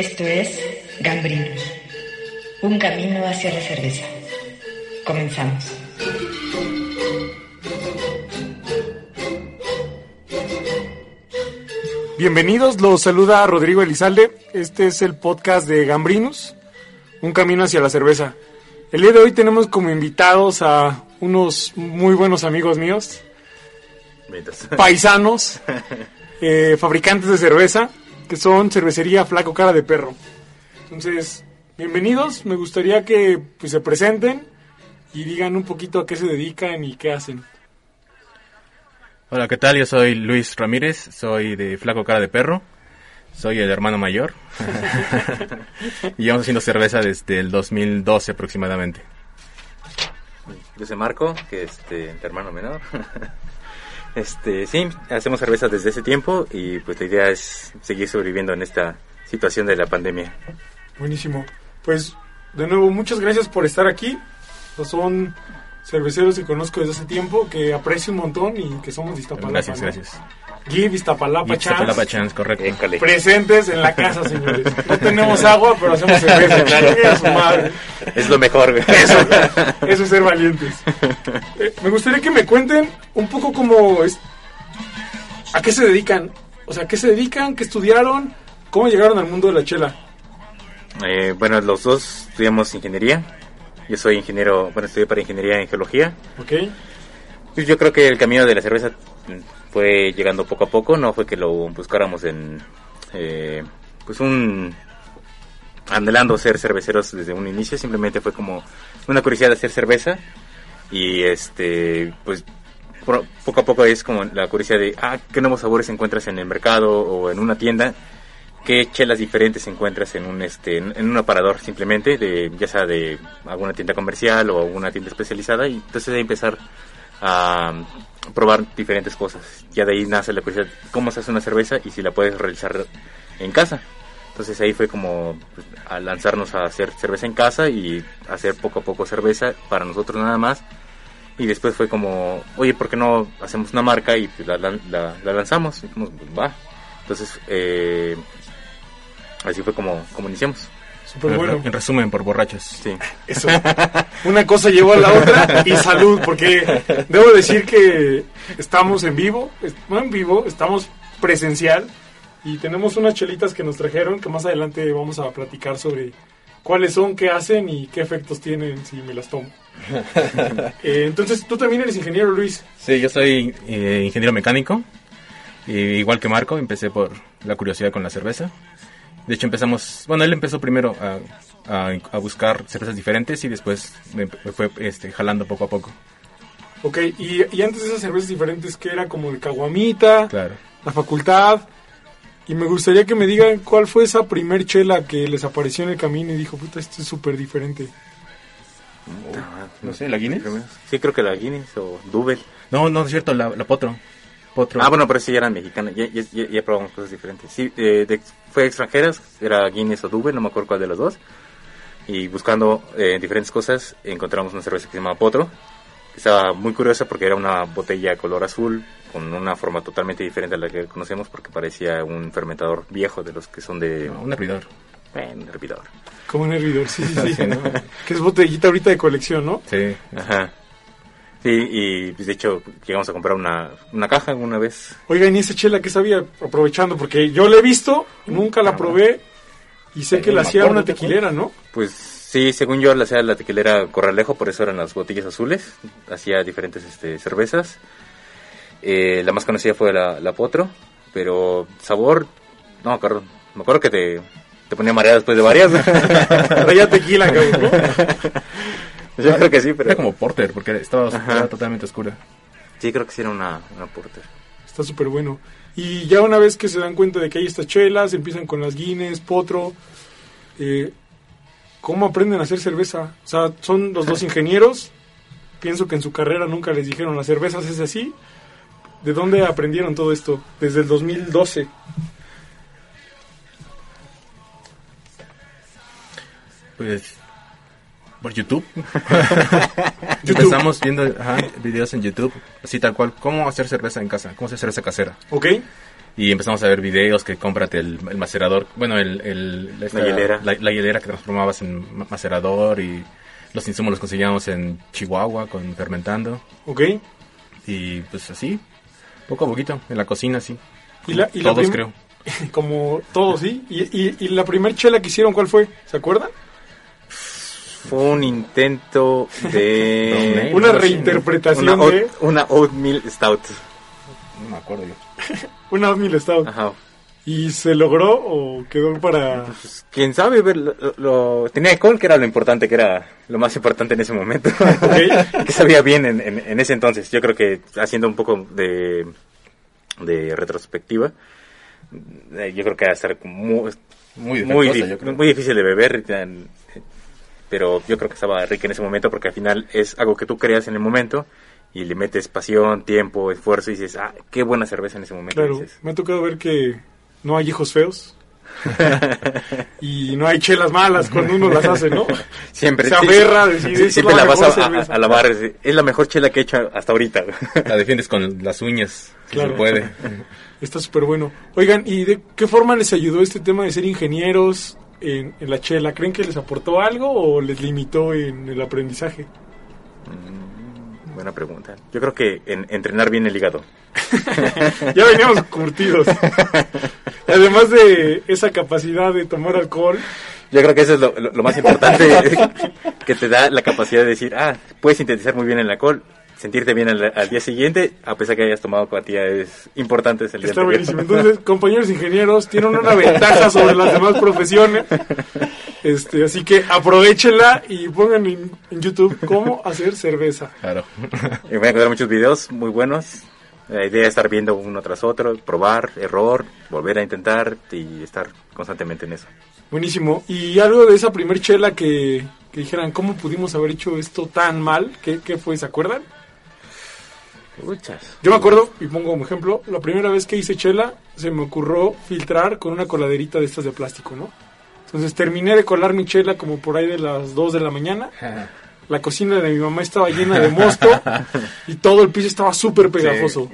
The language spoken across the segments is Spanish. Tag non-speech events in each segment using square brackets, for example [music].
Esto es Gambrinus, un camino hacia la cerveza. Comenzamos. Bienvenidos, los saluda Rodrigo Elizalde. Este es el podcast de Gambrinus, un camino hacia la cerveza. El día de hoy tenemos como invitados a unos muy buenos amigos míos, paisanos, [laughs] eh, fabricantes de cerveza, que son Cervecería Flaco Cara de Perro. Entonces, bienvenidos, me gustaría que pues, se presenten y digan un poquito a qué se dedican y qué hacen. Hola, ¿qué tal? Yo soy Luis Ramírez, soy de Flaco Cara de Perro, soy el hermano mayor [laughs] y llevamos haciendo cerveza desde el 2012 aproximadamente. Yo soy Marco, que es este, el hermano menor. [laughs] este, sí, hacemos cerveza desde ese tiempo y pues la idea es seguir sobreviviendo en esta situación de la pandemia. Buenísimo. Pues de nuevo, muchas gracias por estar aquí. Son cerveceros que conozco desde hace tiempo, que aprecio un montón y que somos de Iztapalapa. Gracias, gracias. Give Iztapalapa Chance. Iztapalapa Chance, correcto. Écale. Presentes en la casa, señores. No tenemos agua, pero hacemos cerveza. [laughs] Es lo mejor. [laughs] Eso, [laughs] eso es ser valientes. Eh, me gustaría que me cuenten un poco cómo es. ¿A qué se dedican? O sea, ¿a qué se dedican? ¿Qué estudiaron? ¿Cómo llegaron al mundo de la chela? Eh, bueno, los dos estudiamos ingeniería. Yo soy ingeniero, bueno, estudié para ingeniería en geología. ¿Ok? Pues yo creo que el camino de la cerveza mm, fue llegando poco a poco, no fue que lo buscáramos en, eh, pues un, anhelando ser cerveceros desde un inicio, simplemente fue como una curiosidad de hacer cerveza y este, pues poco a poco es como la curiosidad de, ah, qué nuevos sabores encuentras en el mercado o en una tienda, qué chelas diferentes encuentras en un este en un aparador simplemente de ya sea de alguna tienda comercial o alguna tienda especializada y entonces ahí empezar a probar diferentes cosas. Ya de ahí nace la curiosidad cómo se hace una cerveza y si la puedes realizar en casa. Entonces ahí fue como pues, a lanzarnos a hacer cerveza en casa y hacer poco a poco cerveza para nosotros nada más. Y después fue como, oye, ¿por qué no hacemos una marca y pues, la, la- la- la lanzamos? Y dijimos, pues, va. Entonces, eh, así fue como, como iniciamos. Súper bueno. En resumen, por borrachos. Sí. [laughs] Eso. Una cosa llevó a la otra y salud, porque debo decir que estamos en vivo, no en vivo, estamos presencial y tenemos unas chelitas que nos trajeron que más adelante vamos a platicar sobre cuáles son, qué hacen y qué efectos tienen si me las tomo. [laughs] Eh, entonces, tú también eres ingeniero, Luis. Sí, yo soy eh, ingeniero mecánico. Y igual que Marco, empecé por la curiosidad con la cerveza. De hecho, empezamos. Bueno, él empezó primero a, a- a buscar cervezas diferentes y después me, me fue este, jalando poco a poco. Ok, y, y antes de esas cervezas diferentes, que era como de caguamita, Claro. la facultad. Y me gustaría que me digan cuál fue esa primer chela que les apareció en el camino y dijo, puta, esto es súper diferente. No sé, ¿la Guinness? Sí, creo que la Guinness o Double. No, no, es cierto, la, la Potro. Potro. Ah, bueno, pero sí eran mexicanas. Ya, ya, ya- ya probamos cosas diferentes. Sí, eh, de- fue extranjeras, era Guinness o Double, no me acuerdo cuál de los dos. Y buscando eh, diferentes cosas, encontramos una cerveza que se llama Potro. Que estaba muy curiosa porque era una botella color azul, con una forma totalmente diferente a la que conocemos, porque parecía un fermentador viejo de los que son de. No, un hervidor. eh, un hervidor. Como un hervidor, sí, sí, sí. Sí, [laughs] ¿no? Que es botellita ahorita de colección, ¿no? Sí. Ajá. Sí, y pues, de hecho llegamos a comprar una, una caja alguna vez. Oigan, ¿y esa chela que sabía? Aprovechando, porque yo la he visto, nunca la probé y sé que la hacía una tequilera, ¿no? Pues sí, según yo la hacía la tequilera Corralejo, por eso eran las botellas azules. Hacía diferentes este, cervezas. Eh, la más conocida fue la, la Potro, pero sabor, no, me acuerdo, me acuerdo que te te ponía mareado después de varias. [laughs] Traía tequila, cabrón, ¿no? [laughs] Yo creo que sí, pero... Era como porter, porque estaba, estaba totalmente oscura. Sí, creo que sí era una, una porter. Está súper bueno. Y ya una vez que se dan cuenta de que hay estas chelas, empiezan con las Guinness, Potro. eh, ¿Cómo aprenden a hacer cerveza? O sea, son los dos [laughs] ingenieros. Pienso que en su carrera nunca les dijeron las cervezas es así. ¿De dónde aprendieron todo esto? Desde el 2012. Pues por [laughs] YouTube. Empezamos viendo ajá, videos en YouTube, así tal cual, cómo hacer cerveza en casa, cómo hacer cerveza casera. ¿Ok? Y empezamos a ver videos que cómprate el, el macerador, bueno, el, el- esta- La hielera. La, la hielera que transformabas en ma- macerador y los insumos los conseguíamos en Chihuahua con fermentando. ¿Ok? Y pues así, poco a poquito, en la cocina, sí. Y la- y Todos creo. [laughs] Como todos, ¿sí? ¿Y, y, y la primer chela que hicieron cuál fue? ¿Se acuerdan? Fue un intento de... [laughs] Una reinterpretación una, de una oatmeal stout. No me acuerdo yo. [laughs] una Oatmeal Stout. Ajá. ¿Y se logró o quedó para...? Pues, quién sabe, ver, lo, lo- tenía alcohol, que era lo importante, que era lo más importante en ese momento. [laughs] que sabía bien en, en- en ese entonces. Yo creo que haciendo un poco de, de retrospectiva, eh, yo creo que va a estar muy, Muy muy, yo creo. muy difícil de beber. Pero yo creo que estaba rica en ese momento porque al final es algo que tú creas en el momento y le metes pasión, tiempo, esfuerzo y dices, ah, qué buena cerveza en ese momento. Claro, dices. me ha tocado ver que no hay hijos feos. [laughs] y no hay chelas malas cuando uno las hace, ¿no? [laughs] Siempre. Se aferra a sí, decir, sí, "Esta es siempre la la vas mejor a, a- cerveza". a lavar. Es es la mejor chela que he hecho hasta ahorita. [laughs] La defiendes con las uñas, si Claro. se puede. Está súper bueno. Oigan, ¿y de qué forma les ayudó este tema de ser ingenieros en, en la chela? ¿Creen que les aportó algo o les limitó en el aprendizaje? Buena pregunta. Yo creo que en, entrenar bien el hígado. [laughs] Ya veníamos curtidos. Además de esa capacidad de tomar alcohol, Yo creo que eso es lo, lo- lo más importante [laughs] que te da la capacidad de decir, ah, puedes sintetizar muy bien el alcohol, sentirte bien al, al día siguiente, a pesar que hayas tomado cantidades importantes el día está anterior. buenísimo. Entonces, [laughs] compañeros ingenieros, tienen una ventaja sobre las demás profesiones. Este, así que aprovechenla y pongan en, en YouTube cómo hacer cerveza. Claro. Y voy a encontrar muchos videos muy buenos. La idea es estar viendo uno tras otro, probar, error, volver a intentar y estar constantemente en eso. Buenísimo. Y algo de esa primer chela que, que dijeran, ¿cómo pudimos haber hecho esto tan mal? ¿Qué, qué fue? ¿Se acuerdan? Muchas. Yo me acuerdo, y pongo como ejemplo, la primera vez que hice chela, se me ocurrió filtrar con una coladerita de estas de plástico, ¿no? Entonces terminé de colar mi chela como por ahí de las 2 de la mañana. La cocina de mi mamá estaba llena de mosto y todo el piso estaba súper pegajoso.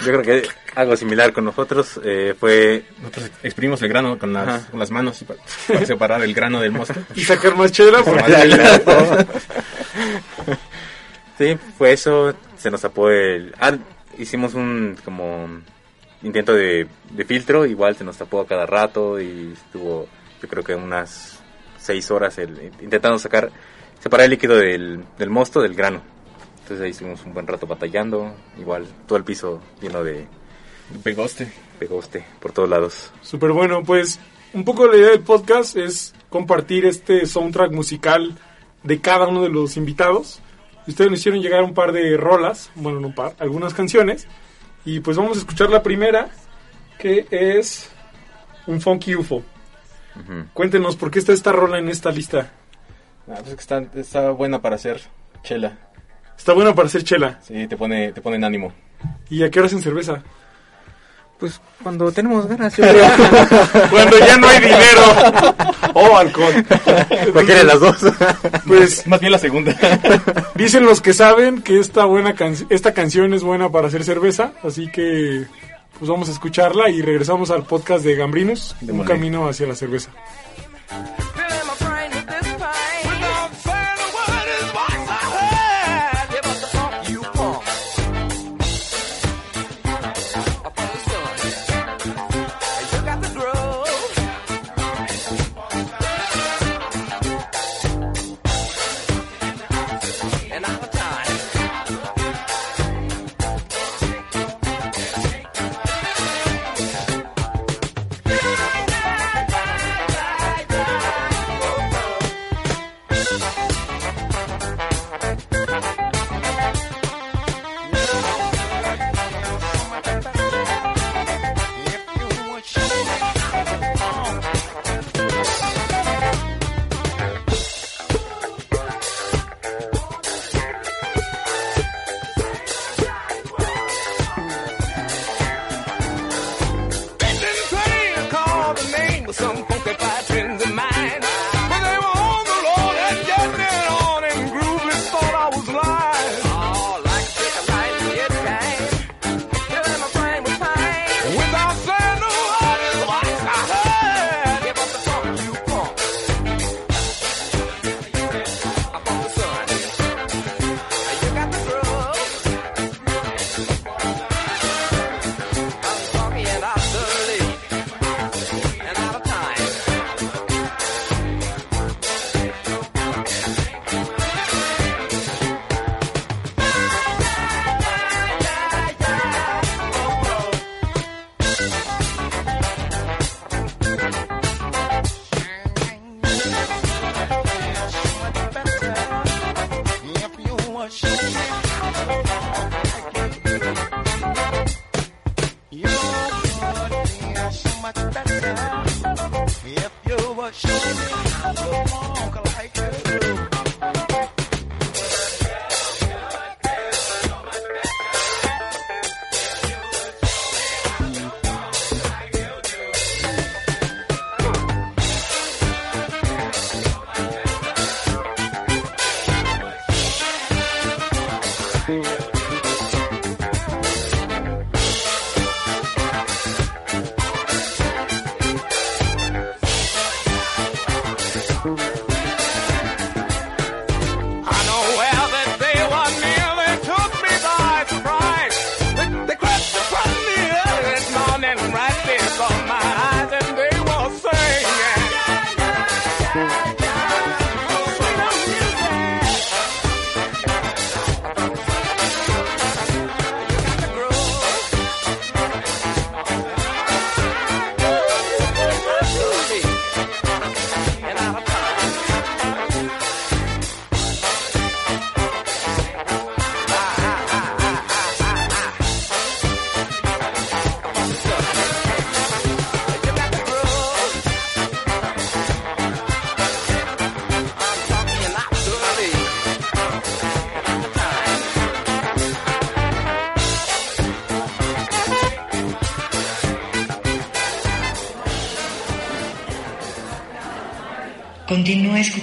Yo creo que algo similar con nosotros eh, fue Nosotros exprimimos el grano con las, con las manos y para, para separar el grano del mosto. [laughs] Y sacar más chela porque [laughs] Sí, fue eso. Se nos tapó el. ah, hicimos un como intento de, de filtro. Igual se nos tapó a cada rato y estuvo, yo creo que unas seis horas el, intentando sacar, separar el líquido del, del mosto del grano. Entonces ahí estuvimos un buen rato batallando. Igual todo el piso lleno de Pegoste. pegoste por todos lados. Súper bueno, pues un poco la idea del podcast es compartir este soundtrack musical de cada uno de los invitados. Ustedes nos hicieron llegar un par de rolas, bueno, no un par, algunas canciones. Y pues vamos a escuchar la primera, que es un Funky UFO. Cuéntenos por qué está esta rola en esta lista. Ah, pues que está, está buena para hacer chela. Está buena para hacer chela. Sí, te pone, te pone en ánimo. ¿Y a qué hora hacen cerveza? Pues cuando tenemos ganas, yo [laughs] creo. Cuando ya no hay dinero o alcohol. Cualquiera de las dos. Pues [laughs] Más bien la segunda. Dicen los que saben que esta buena can- esta canción es buena para hacer cerveza, así que pues vamos a escucharla y regresamos al podcast de Gambrinos, un camino hacia la cerveza.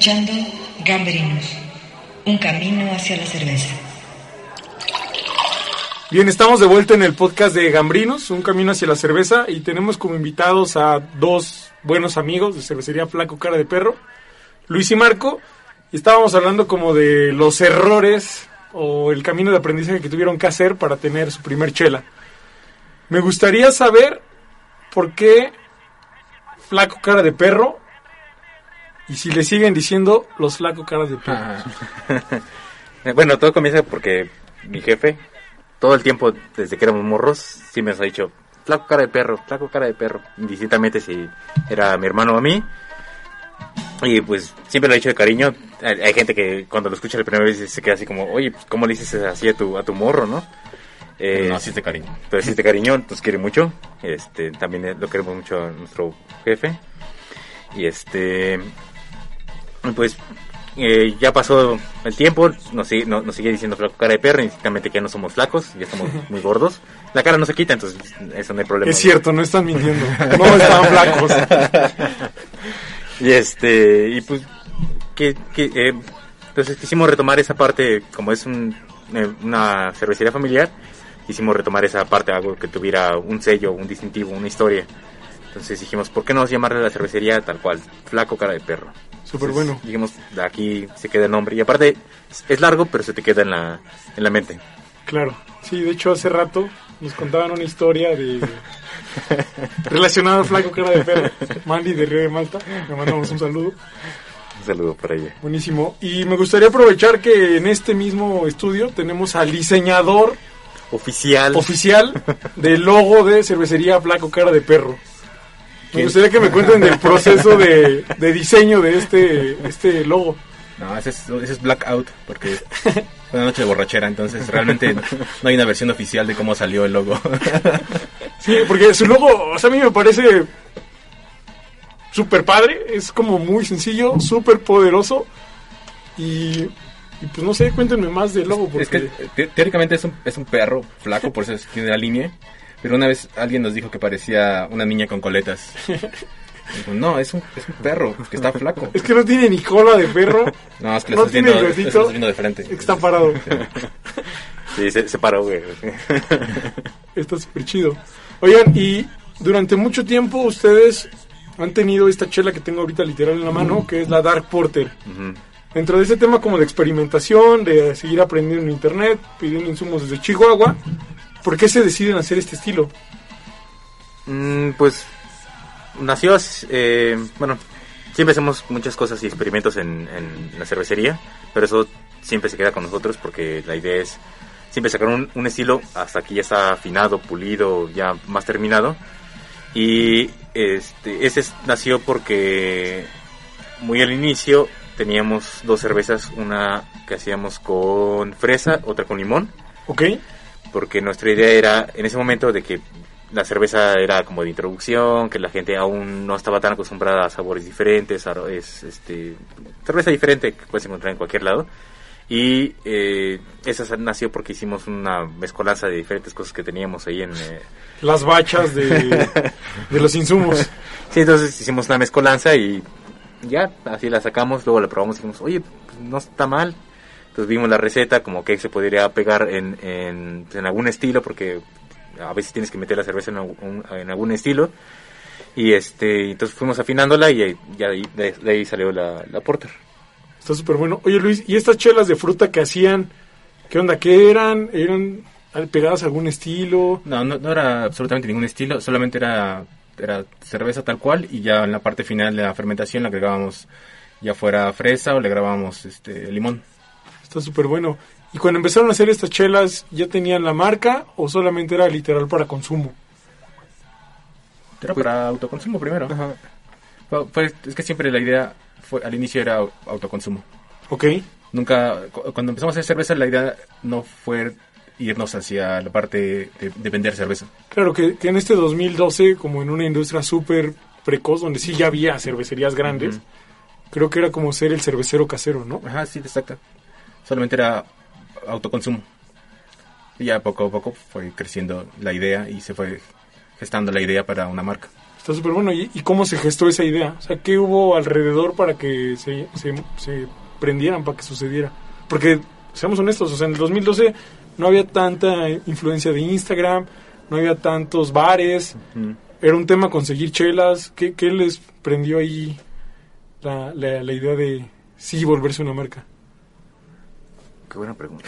Escuchando Gambrinus, un camino hacia la cerveza. Bien, estamos de vuelta en el podcast de Gambrinos, Un Camino hacia la Cerveza, y tenemos como invitados a dos buenos amigos de cervecería Flaco Cara de Perro, Luis y Marco, estábamos hablando como de los errores o el camino de aprendizaje que tuvieron que hacer para tener su primer chela. Me gustaría saber por qué Flaco Cara de Perro y si le siguen diciendo los Flaco Caras de Perro. [laughs] Bueno, todo comienza porque mi jefe, todo el tiempo desde que éramos morros, sí me ha dicho, flaco cara de perro, flaco cara de perro, indistintamente si era mi hermano o a mí. Y pues siempre lo he dicho de cariño. Hay, hay gente que cuando lo escucha la primera vez se queda así como, oye, pues, ¿cómo le dices así a tu, a tu morro, no? Eh, No, así es de cariño. pero sí te cariño, nos quiere mucho. Este, también lo queremos mucho a nuestro jefe. Y este, pues eh, ya pasó el tiempo, nos sigue, no- nos sigue diciendo flaco cara de perro, indistintamente que ya no somos flacos, ya estamos [laughs] muy gordos. La cara no se quita, entonces eso no hay problema. Es cierto, no están mintiendo. [laughs] No estaban flacos. Y este, y pues, que, que, eh, entonces quisimos retomar esa parte, como es un, eh, una cervecería familiar, quisimos retomar esa parte, algo que tuviera un sello, un distintivo, una historia. Entonces dijimos, ¿por qué no llamarle a la cervecería tal cual? Flaco cara de perro. Súper bueno. Dijimos, de aquí se queda el nombre. Y aparte, es- largo, pero se te queda en la, en la mente. Claro. Sí, de hecho hace rato nos contaban una historia de [laughs] relacionada al flaco cara de perro. Mandy de Río de Malta. Le mandamos un saludo. Un saludo por ella. Buenísimo. Y me gustaría aprovechar que en este mismo estudio tenemos al diseñador Oficial. oficial del logo de cervecería Flaco Cara de Perro. Me gustaría que me cuenten del proceso de, de diseño de este, este logo. No, ese es, ese es blackout, porque fue una noche de borrachera, entonces realmente no hay una versión oficial de cómo salió el logo. Sí, porque su logo, o sea, a mí me parece súper padre, es como muy sencillo, súper poderoso y, y pues no sé, cuéntenme más del logo porque Es que te- teóricamente es un, es un perro flaco, por eso es- tiene la línea. Pero una vez alguien nos dijo que parecía una niña con coletas. [laughs] Dijo, no, es un, es un perro que está flaco. es que no tiene ni cola de perro, No, es que lo no estás tiene viendo, lo estás viendo de frente. está parado, [laughs] Sí, se, se paró, güey. [laughs] está súper chido. Oigan, y durante mucho tiempo ustedes han tenido esta chela que tengo ahorita literal en la mano, que es la Dark Porter. Ujú. Dentro de ese tema como de experimentación, de seguir aprendiendo en internet, pidiendo insumos desde Chihuahua, ¿por qué se deciden hacer este estilo? Mm, pues nació, eh, bueno, siempre hacemos muchas cosas y experimentos en, en la cervecería, pero eso siempre se queda con nosotros porque la idea es siempre sacar un, un estilo hasta que ya está afinado, pulido, ya más terminado. Y este, ese es- nació porque muy al inicio teníamos dos cervezas, una que hacíamos con fresa, otra con limón, Ok. Porque nuestra idea era en ese momento de que la cerveza era como de introducción, que la gente aún no estaba tan acostumbrada a sabores diferentes, a- es este cerveza diferente que puedes encontrar en cualquier lado. Y eh, esa nació porque hicimos una mezcolanza de diferentes cosas que teníamos ahí en, eh, Las bachas de, [laughs] de los insumos. Sí, entonces hicimos una mezcolanza y ya, así la sacamos, luego la probamos y dijimos, oye, pues, no está mal. Entonces vimos la receta, como que se podría pegar en, en, en algún estilo, porque a veces tienes que meter la cerveza en, algún- en algún estilo. Y este, entonces fuimos afinándola y ya de ahí, de- de ahí salió la, la porter. Está súper bueno. Oye, Luis, ¿y estas chelas de fruta que hacían? ¿Qué onda? ¿Qué eran? ¿Eran pegadas a algún estilo? No, no, no era absolutamente ningún estilo, solamente era, era cerveza tal cual y ya en la parte final de la fermentación le agregábamos ya fuera fresa o le agregábamos este limón. Está súper bueno. ¿Y cuando empezaron a hacer estas chelas, ya tenían la marca o solamente era literal para consumo? Era para autoconsumo primero. Fue- fue- es que siempre la idea fue, al inicio era au- autoconsumo. Ok. Nunca, cu- cuando empezamos a hacer cerveza la idea no fue irnos hacia la parte de, de vender cerveza. Claro que, que en este 2012, como en una industria súper precoz, donde sí ya había cervecerías grandes, creo que era como ser el cervecero casero, ¿no? Ajá, sí, exacto. Solamente era autoconsumo. Y ya poco a poco fue creciendo la idea y se fue gestando la idea para una marca. Está súper bueno. ¿Y, y cómo se gestó esa idea? O sea, ¿qué hubo alrededor para que se, se, se prendieran, para que sucediera? Porque, seamos honestos, o sea, en el 2012 no había tanta influencia de Instagram, no había tantos bares, era un tema conseguir chelas. ¿Qué, qué les prendió ahí la, la, la idea de sí volverse una marca? Qué buena pregunta.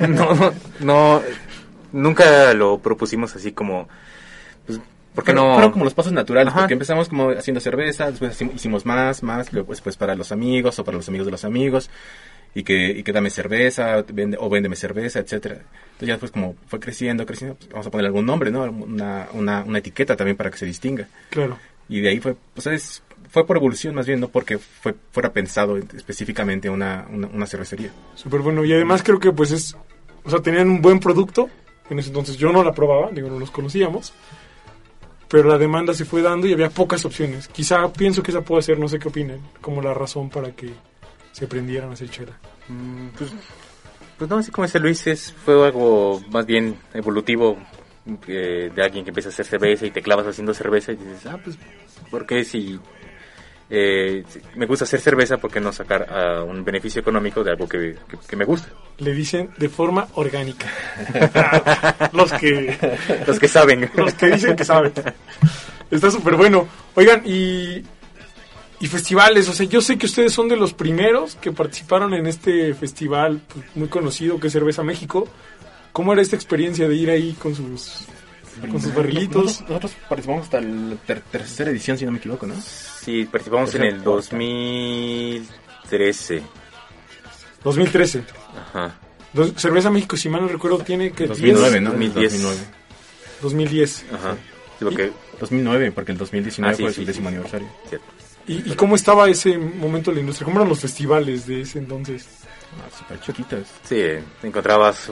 [laughs] no, no, no, nunca lo propusimos así como, pues, ¿por qué Fueron- no? Fueron como los pasos naturales, Ajá. porque empezamos como haciendo cerveza, después hicim- hicimos más, más, luego pues, pues para los amigos o para los amigos de los amigos, y que, y que dame cerveza, vende, o véndeme cerveza, etcétera Entonces ya después como fue creciendo, creciendo, pues, vamos a poner algún nombre, ¿no? Una, una, una etiqueta también para que se distinga. Claro. Y de ahí fue, pues es, fue por evolución más bien, no porque fue, fuera pensado específicamente una, una, una cervecería. Súper bueno. Y además creo que pues es... O sea, tenían un buen producto. En ese entonces yo no la probaba, digo, no los conocíamos. Pero la demanda se fue dando y había pocas opciones. Quizá pienso que esa puede ser, no sé qué opinen, como la razón para que se prendieran a hacer chela. Mm, Pues, pues no, así como dice Luis, es, fue algo más bien evolutivo eh, de alguien que empieza a hacer cerveza y te clavas haciendo cerveza y dices, ah, pues, ¿por qué si eh, me gusta hacer cerveza, por qué no sacar ah, un beneficio económico de algo que, que- que me gusta? Le dicen de forma orgánica. [laughs] los que Los que saben. los que dicen que saben. Está súper bueno. Oigan, y, y festivales, o sea, yo sé que ustedes son de los primeros que participaron en este festival pues, muy conocido que es Cerveza México. ¿Cómo era esta experiencia de ir ahí con sus, con sus barrilitos? Nosotros, nosotros participamos hasta la ter- tercera edición, si no me equivoco, ¿no? Sí, participamos en el 2013. 2013. Ajá. Dos- Cerveza México, si mal no recuerdo, tiene que 2009, ¿no? 2010. 2009. 2010. Ajá. Sí, porque, 2009, porque el 2019 Ah, sí, fue sí, su décimo sí. aniversario. cierto. ¿Y, y cómo estaba ese momento de la industria? ¿Cómo eran los festivales de ese entonces? Ah, Súper chiquitos. Sí, te encontrabas,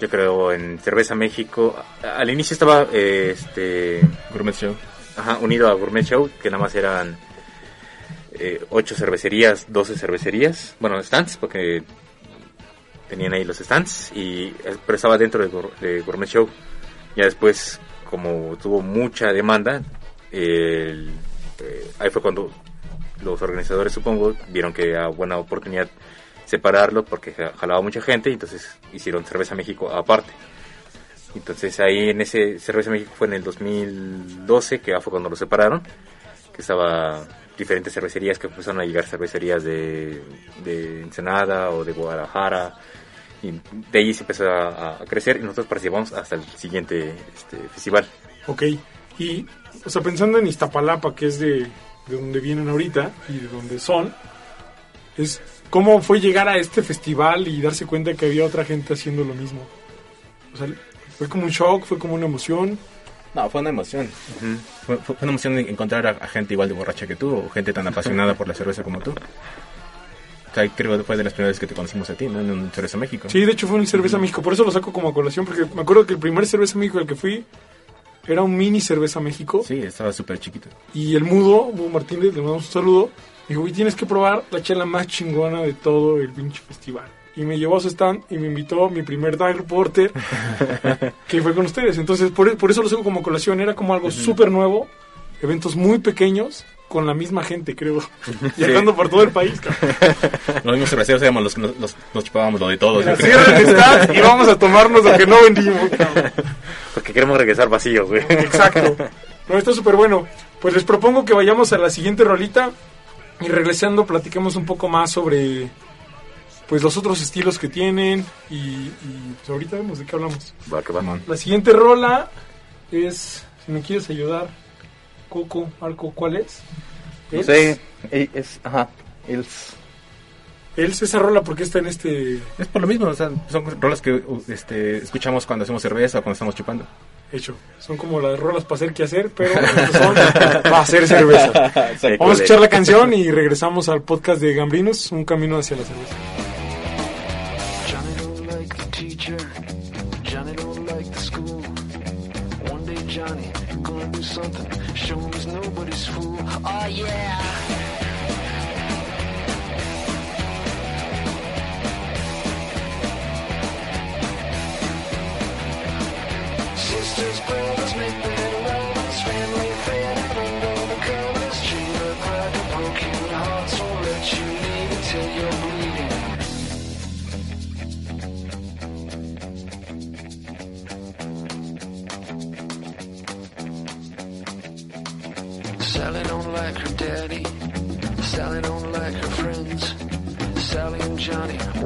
yo creo, en Cerveza México. Al inicio estaba eh, este, Gourmet Show. unido a Gourmet Show, que nada más eran eh, 8 cervecerías, 12 cervecerías, bueno, stands, porque tenían ahí los stands, y, eh, pero estaba dentro de Gourmet Show. Ya después, como tuvo mucha demanda, el- eh, ahí fue cuando los organizadores, supongo, vieron que era buena oportunidad separarlo porque ja- jalaba mucha gente y entonces hicieron Cerveza México aparte. Entonces ahí en ese Cerveza México fue en el 2012, que fue cuando lo separaron, que estaba diferentes cervecerías que empezaron a llegar cervecerías de, de Ensenada o de Guadalajara y de ahí se empezó a, a crecer y nosotros participamos hasta el siguiente este, festival. Ok. Y, o sea, pensando en Iztapalapa, que es de, de donde vienen ahorita y de donde son, es cómo fue llegar a este festival y darse cuenta que había otra gente haciendo lo mismo. O sea, fue como un shock, fue como una emoción. No, fue una emoción. fue, fue una emoción encontrar a, a gente igual de borracha que tú o gente tan apasionada por la cerveza como tú. ahí creo que fue de las primeras veces que te conocimos a ti, ¿no? En un Cerveza México. Sí, de hecho fue en el Cerveza México, por eso lo saco como a colación, porque me acuerdo que el primer Cerveza México al que fui era un mini Cerveza México. Sí, estaba súper chiquito. Y el mudo, Hugo Martínez, le mandamos un saludo. Dijo, güey, tienes que probar la chela más chingona de todo el pinche festival. Y me llevó a su stand y me invitó a mi primer Dark Porter, [laughs] que fue con ustedes. Entonces, por, por eso lo saco como colación. Era como algo súper nuevo, eventos muy pequeños, con la misma gente, creo. [laughs] Viajando por todo el país, cabrón. [laughs] Los mismos cerveceros éramos los que nos, los- nos chupábamos lo de todos. yo Así creo. era el stand y vamos a tomarnos lo que no vendimos, cabrón. Porque queremos regresar vacíos, güey. Exacto. No, está súper bueno. Pues les propongo que vayamos a la siguiente rolita y regresando platiquemos un poco más sobre pues los otros estilos que tienen y, y, pues, ahorita vemos de qué hablamos. Va, que va. La siguiente rola es, si me quieres ayudar, Coco, Arco, ¿cuál es? No ¿Es? sé, es, ajá, els. ¿Es esa rola porque está en este Es por lo mismo, o sea, son rolas que este, escuchamos cuando hacemos cerveza o cuando estamos chupando. Hecho? Son como las rolas para hacer que hacer, pero son para hacer cerveza. Vamos a escuchar la canción y regresamos al podcast de Gambrinos, Un Camino hacia la Cerveza. Johnny gonna do something. Show him he's nobody's fool. Oh yeah.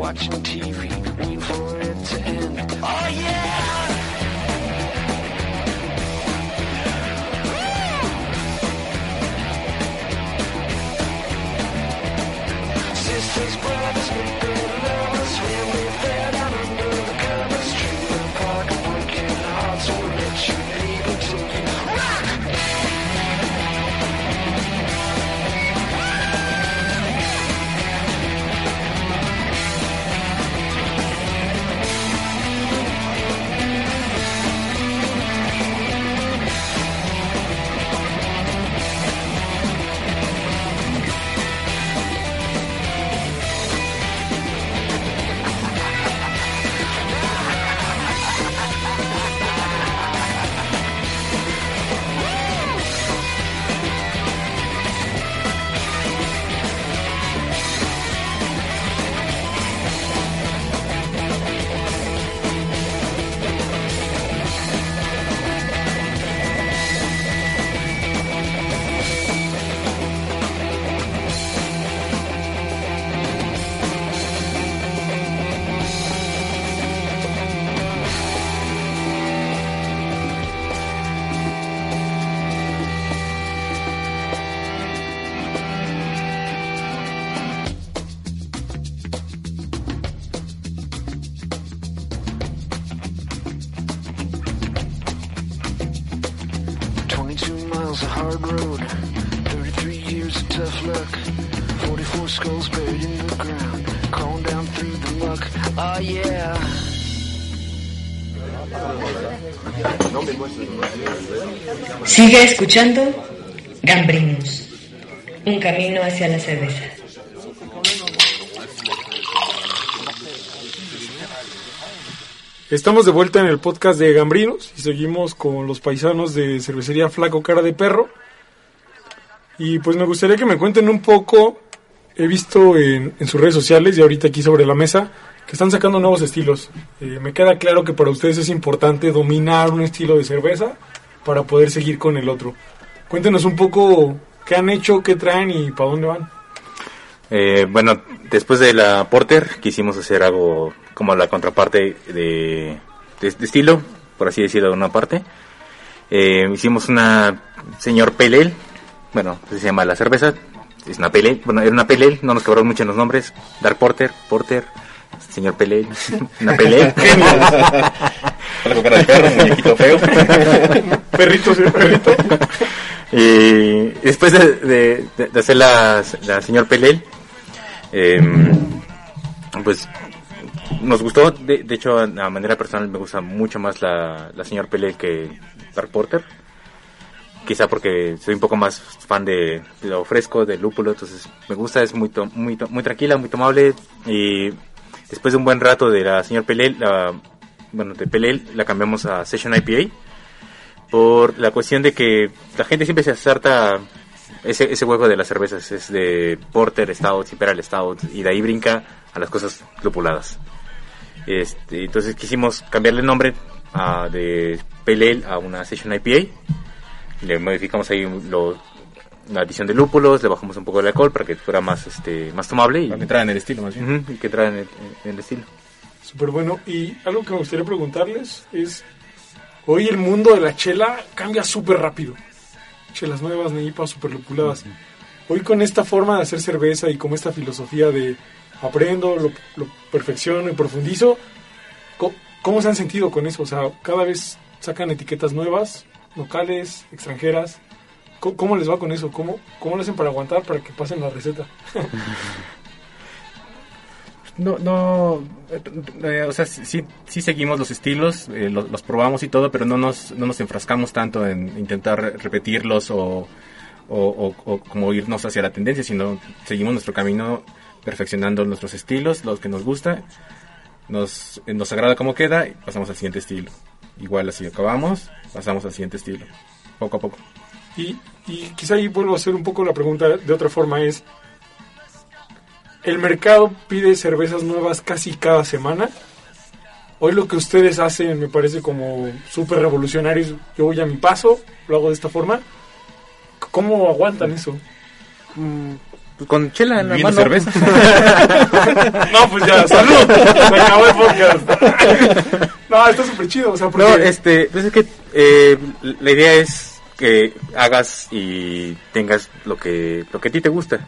Watching TV, waiting for it to end. Oh yeah! Sigue escuchando Gambrinos, un camino hacia la cerveza. Estamos de vuelta en el podcast de Gambrinos y seguimos con los paisanos de cervecería Flaco Cara de Perro. Y pues me gustaría que me cuenten un poco, he visto en, en sus redes sociales y ahorita aquí sobre la mesa, que están sacando nuevos estilos. Eh, me queda claro que para ustedes es importante dominar un estilo de cerveza para poder seguir con el otro. Cuéntenos un poco qué han hecho, qué traen y para dónde van. Eh, bueno, después de la Porter quisimos hacer algo como la contraparte de, de, de estilo, por así decirlo de una parte. Eh, hicimos una señor Pelel, bueno, se llama la cerveza, es una Pelel, bueno, era una Pelel, no nos cobraron mucho en los nombres, Dark Porter, Porter, señor Pelel, [laughs] una Pelel. Con cara de perro, muñequito feo. [laughs] Perrito, sí, [laughs] perrito. Y después de, de- hacer la, la señor Pelel, Em, pues nos gustó, de, de hecho, a manera personal me gusta mucho más la, la señor Pele que Dark Porter. Quizá porque soy un poco más fan de, de lo fresco, del lúpulo, entonces me gusta, es muy, to- muy, muy tranquila, muy tomable. Y después de un buen rato de la señor Pele, la, bueno, de Pele, la cambiamos a Session IPA por la cuestión de que la gente siempre se acerta ese, ese juego de las cervezas es de Porter, Stout, Imperial Stout y de ahí brinca a las cosas lupuladas. Este, entonces quisimos cambiarle el nombre a, de Pale Ale a una Session IPA. Le modificamos ahí lo- la adición de lúpulos, le bajamos un poco el alcohol para que fuera más este más tomable y Para que entrara en el estilo más bien. Y que entrara en el, en el estilo. Súper bueno. Y algo que me gustaría preguntarles es, hoy el mundo de la chela cambia súper rápido. Chelas nuevas, neipas súper lupuladas. Hoy con esta forma de hacer cerveza y con esta filosofía de aprendo, lo, lo perfecciono y profundizo, ¿cómo se han sentido con eso? O sea, cada vez sacan etiquetas nuevas, locales, extranjeras. ¿Cómo, cómo les va con eso? ¿Cómo, ¿Cómo lo hacen para aguantar, para que pasen la receta? [laughs] No, no, eh, o sea, sí, sí seguimos los estilos, eh, lo- los, probamos y todo, pero no nos, no nos enfrascamos tanto en intentar re- repetirlos o- o como irnos hacia la tendencia, sino seguimos nuestro camino perfeccionando nuestros estilos, los que nos gusta, nos, eh, nos agrada cómo queda y pasamos al siguiente estilo. Igual así acabamos, pasamos al siguiente estilo, poco a poco. Y, y quizá ahí vuelvo a hacer un poco la pregunta de otra forma es, ¿el mercado pide cervezas nuevas casi cada semana? Hoy lo que ustedes hacen me parece como súper revolucionario. Yo voy a mi paso, lo hago de esta forma. ¿Cómo aguantan eso? Pues con chela en la Viendo mano. cerveza. [laughs] no, pues ya, salud. Se acabó el podcast. no, está súper chido. O sea, porque No, este, pues es que eh, la idea es que hagas y tengas lo que lo que a ti te gusta.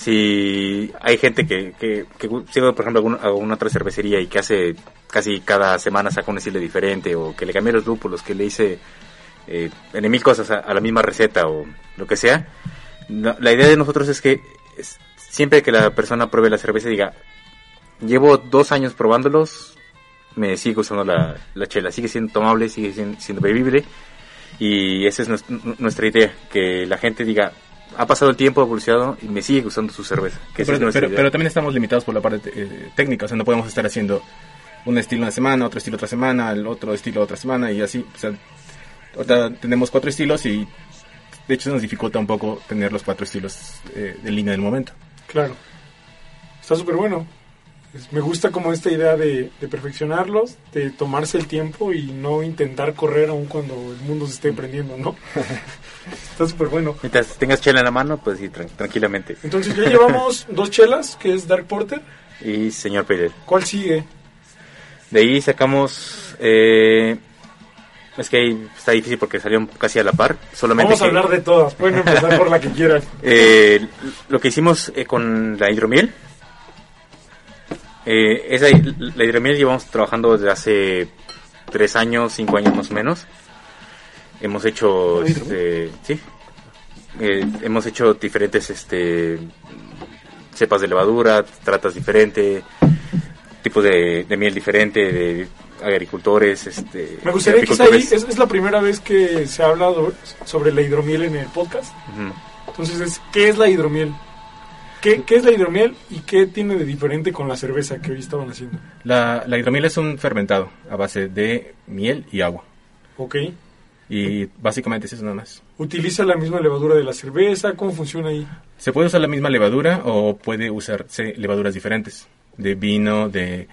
Si hay gente que, que, que por ejemplo, a alguna otra cervecería y que hace casi cada semana saca un estilo diferente o que le cambia los lúpulos, que le hice eh, en mil cosas a, la misma receta o lo que sea, la idea de nosotros es que siempre que la persona pruebe la cerveza diga, llevo dos años probándolos, me sigue gustando la, la chela, sigue siendo tomable, sigue siendo, siendo bebible y esa es nues- nu- nuestra idea, que la gente diga, ha pasado el tiempo, ha evolucionado y me sigue gustando su cerveza. Que pero, es pero- pero también estamos limitados por la parte eh, técnica, o sea, no podemos estar haciendo un estilo una semana, otro estilo otra semana, el otro estilo otra semana y así. O sea, ahorita tenemos cuatro estilos y de hecho nos dificulta un poco tener los cuatro estilos eh, de línea del momento. Claro. Está súper bueno. Me gusta como esta idea de, de perfeccionarlos, de tomarse el tiempo y no intentar correr aún cuando el mundo se esté [laughs] prendiendo, ¿no? Está súper bueno. Mientras tengas chela en la mano, pues sí, tran- tranquilamente. Entonces ya llevamos [laughs] dos chelas, que es Dark Porter. Y señor Pérez. ¿Cuál sigue? De ahí sacamos... eh, es que ahí está difícil porque salieron casi a la par. Solamente Vamos a que- hablar de todas. Pueden empezar por la que quieran. [laughs] Eh, lo que hicimos eh, con la hidromiel, eh, esa, la hidromiel llevamos trabajando desde hace tres años, cinco años más o menos. Hemos hecho, ¿La este, sí, Eh, hemos hecho diferentes, este, cepas de levadura, tratas diferentes, tipos de, de miel diferente, de agricultores, este, Me gustaría que ahí, es, es la primera vez que se ha hablado sobre la hidromiel en el podcast. Entonces, es, ¿qué es la hidromiel? ¿Qué, ¿Qué es la hidromiel y qué tiene de diferente con la cerveza que hoy estaban haciendo? La, la hidromiel es un fermentado a base de miel y agua. ¿Ok? Y básicamente es eso nada más. ¿Utiliza la misma levadura de la cerveza? ¿Cómo funciona ahí? Se puede usar la misma levadura o puede usarse levaduras diferentes. De vino, de...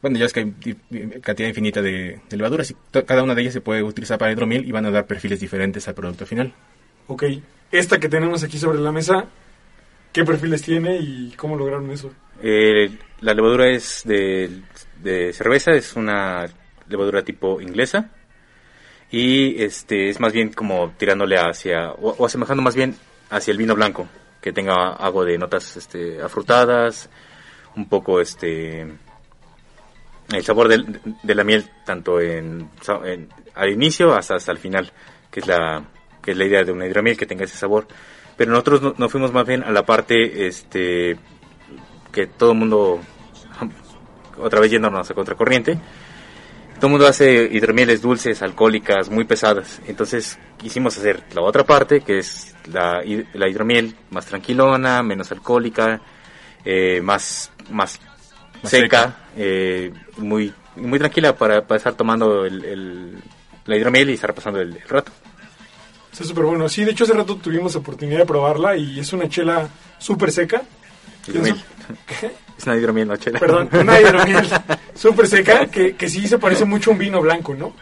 Bueno, ya es que hay cantidad infinita de, de levaduras y cada una de ellas se puede utilizar para hidromiel y van a dar perfiles diferentes al producto final. Ok, esta que tenemos aquí sobre la mesa, ¿qué perfiles tiene y cómo lograron eso? Eh, la levadura es de, de cerveza, es una levadura tipo inglesa y este es más bien como tirándole hacia o, asemejando más bien hacia el vino blanco, que tenga algo de notas este afrutadas, un poco este el sabor del- de, la miel tanto en, al inicio hasta hasta el final, que es la que es la idea de una hidromiel que tenga ese sabor. Pero nosotros no- nos fuimos más bien a la parte este que todo el mundo, [laughs] otra vez yéndonos a contracorriente, todo el mundo hace hidromieles dulces, alcohólicas, muy pesadas. Entonces quisimos hacer la otra parte, que es la, la hidromiel más tranquilona, menos alcohólica, eh, más, más, Más seca, seca. eh, muy, muy tranquila para, para estar tomando el, el- la hidromiel y estar pasando el- el rato. Está súper bueno. Sí, de hecho hace rato tuvimos oportunidad de probarla y es una chela súper seca. Hidromiel. Una hidromiel, no chela. Perdón, una hidromiel súper seca que, que sí se parece mucho a un vino blanco, ¿no?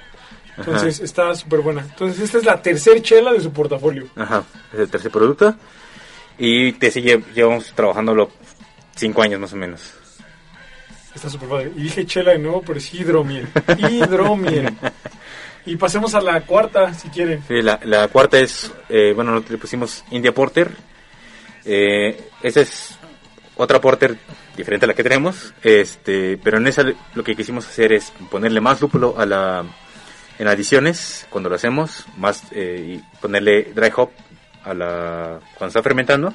Entonces está súper buena. Entonces esta es la tercer chela de su portafolio. Ajá, es el tercer producto. Y te sigue, llevamos trabajándolo cinco años más o menos. Está súper padre. Y dije chela de nuevo, pero es hidromiel. Hidromiel. Y pasemos a la cuarta, si quieren. Sí, la, la cuarta es, eh, bueno, le pusimos India Porter. Eh, esa es otra Porter diferente a la que tenemos. Este, pero en esa lo que quisimos hacer es ponerle más lúpulo a la, en adiciones cuando lo hacemos, más eh, y ponerle dry hop a la cuando está fermentando,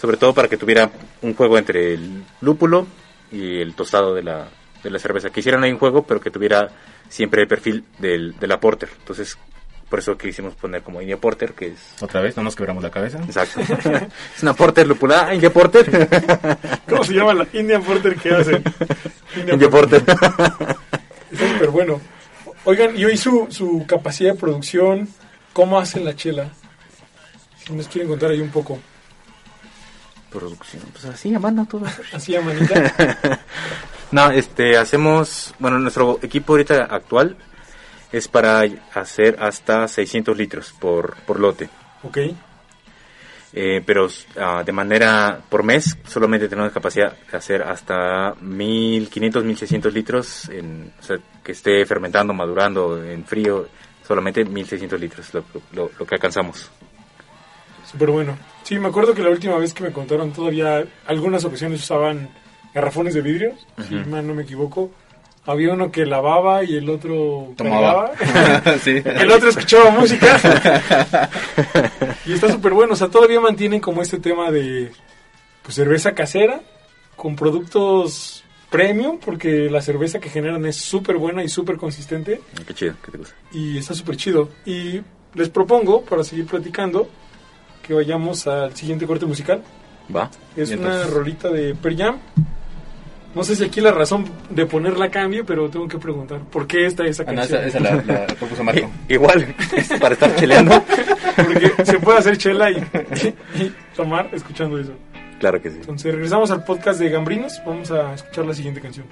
sobre todo para que tuviera un juego entre el lúpulo y el tostado de la, de la cerveza. Que hicieran ahí un juego, pero que tuviera siempre el perfil del, de la porter. Entonces, por eso quisimos poner como India Porter, que es... Otra vez, no nos quebramos la cabeza. Exacto. [laughs] es una porter lupulada, India Porter. [laughs] ¿Cómo se llama la Indian Porter que hacen? India Porter. Está súper bueno. Oigan, y hoy su, su capacidad de producción, ¿cómo hacen la chela? Si nos quieren contar ahí un poco. Producción, pues así, a mano todo. Así a manita. [laughs] No, este, hacemos, bueno, nuestro equipo ahorita actual es para hacer hasta 600 litros por, por lote. ok. Eh, pero ah, de manera por mes solamente tenemos capacidad de hacer hasta 1500, 1600 litros, en, o sea, que esté fermentando, madurando en frío, solamente 1600 litros, lo, lo- lo que alcanzamos. Súper bueno. Sí, me acuerdo que la última vez que me contaron todavía algunas ocasiones usaban garrafones de vidrio, si mal no me equivoco. Había uno que lavaba y el otro Tomaba. [laughs] Sí. El otro escuchaba música. y está súper bueno. O sea, todavía mantienen como este tema de pues, cerveza casera con productos premium, porque la cerveza que generan es súper buena y súper consistente. Qué chido, que te gusta. Y está súper chido. Y les propongo, para seguir platicando, que vayamos al siguiente corte musical. Va. Es una rolita de Per Jam. No sé si aquí la razón de ponerla cambie, pero tengo que preguntar. ¿Por qué está esa Ah, no, canción? esa, esa la, la propuso [laughs] Marco. Igual, para estar cheleando. Porque se puede hacer chela y, y tomar escuchando eso. Claro que sí. Entonces regresamos al podcast de Gambrinos. Vamos a escuchar la siguiente canción.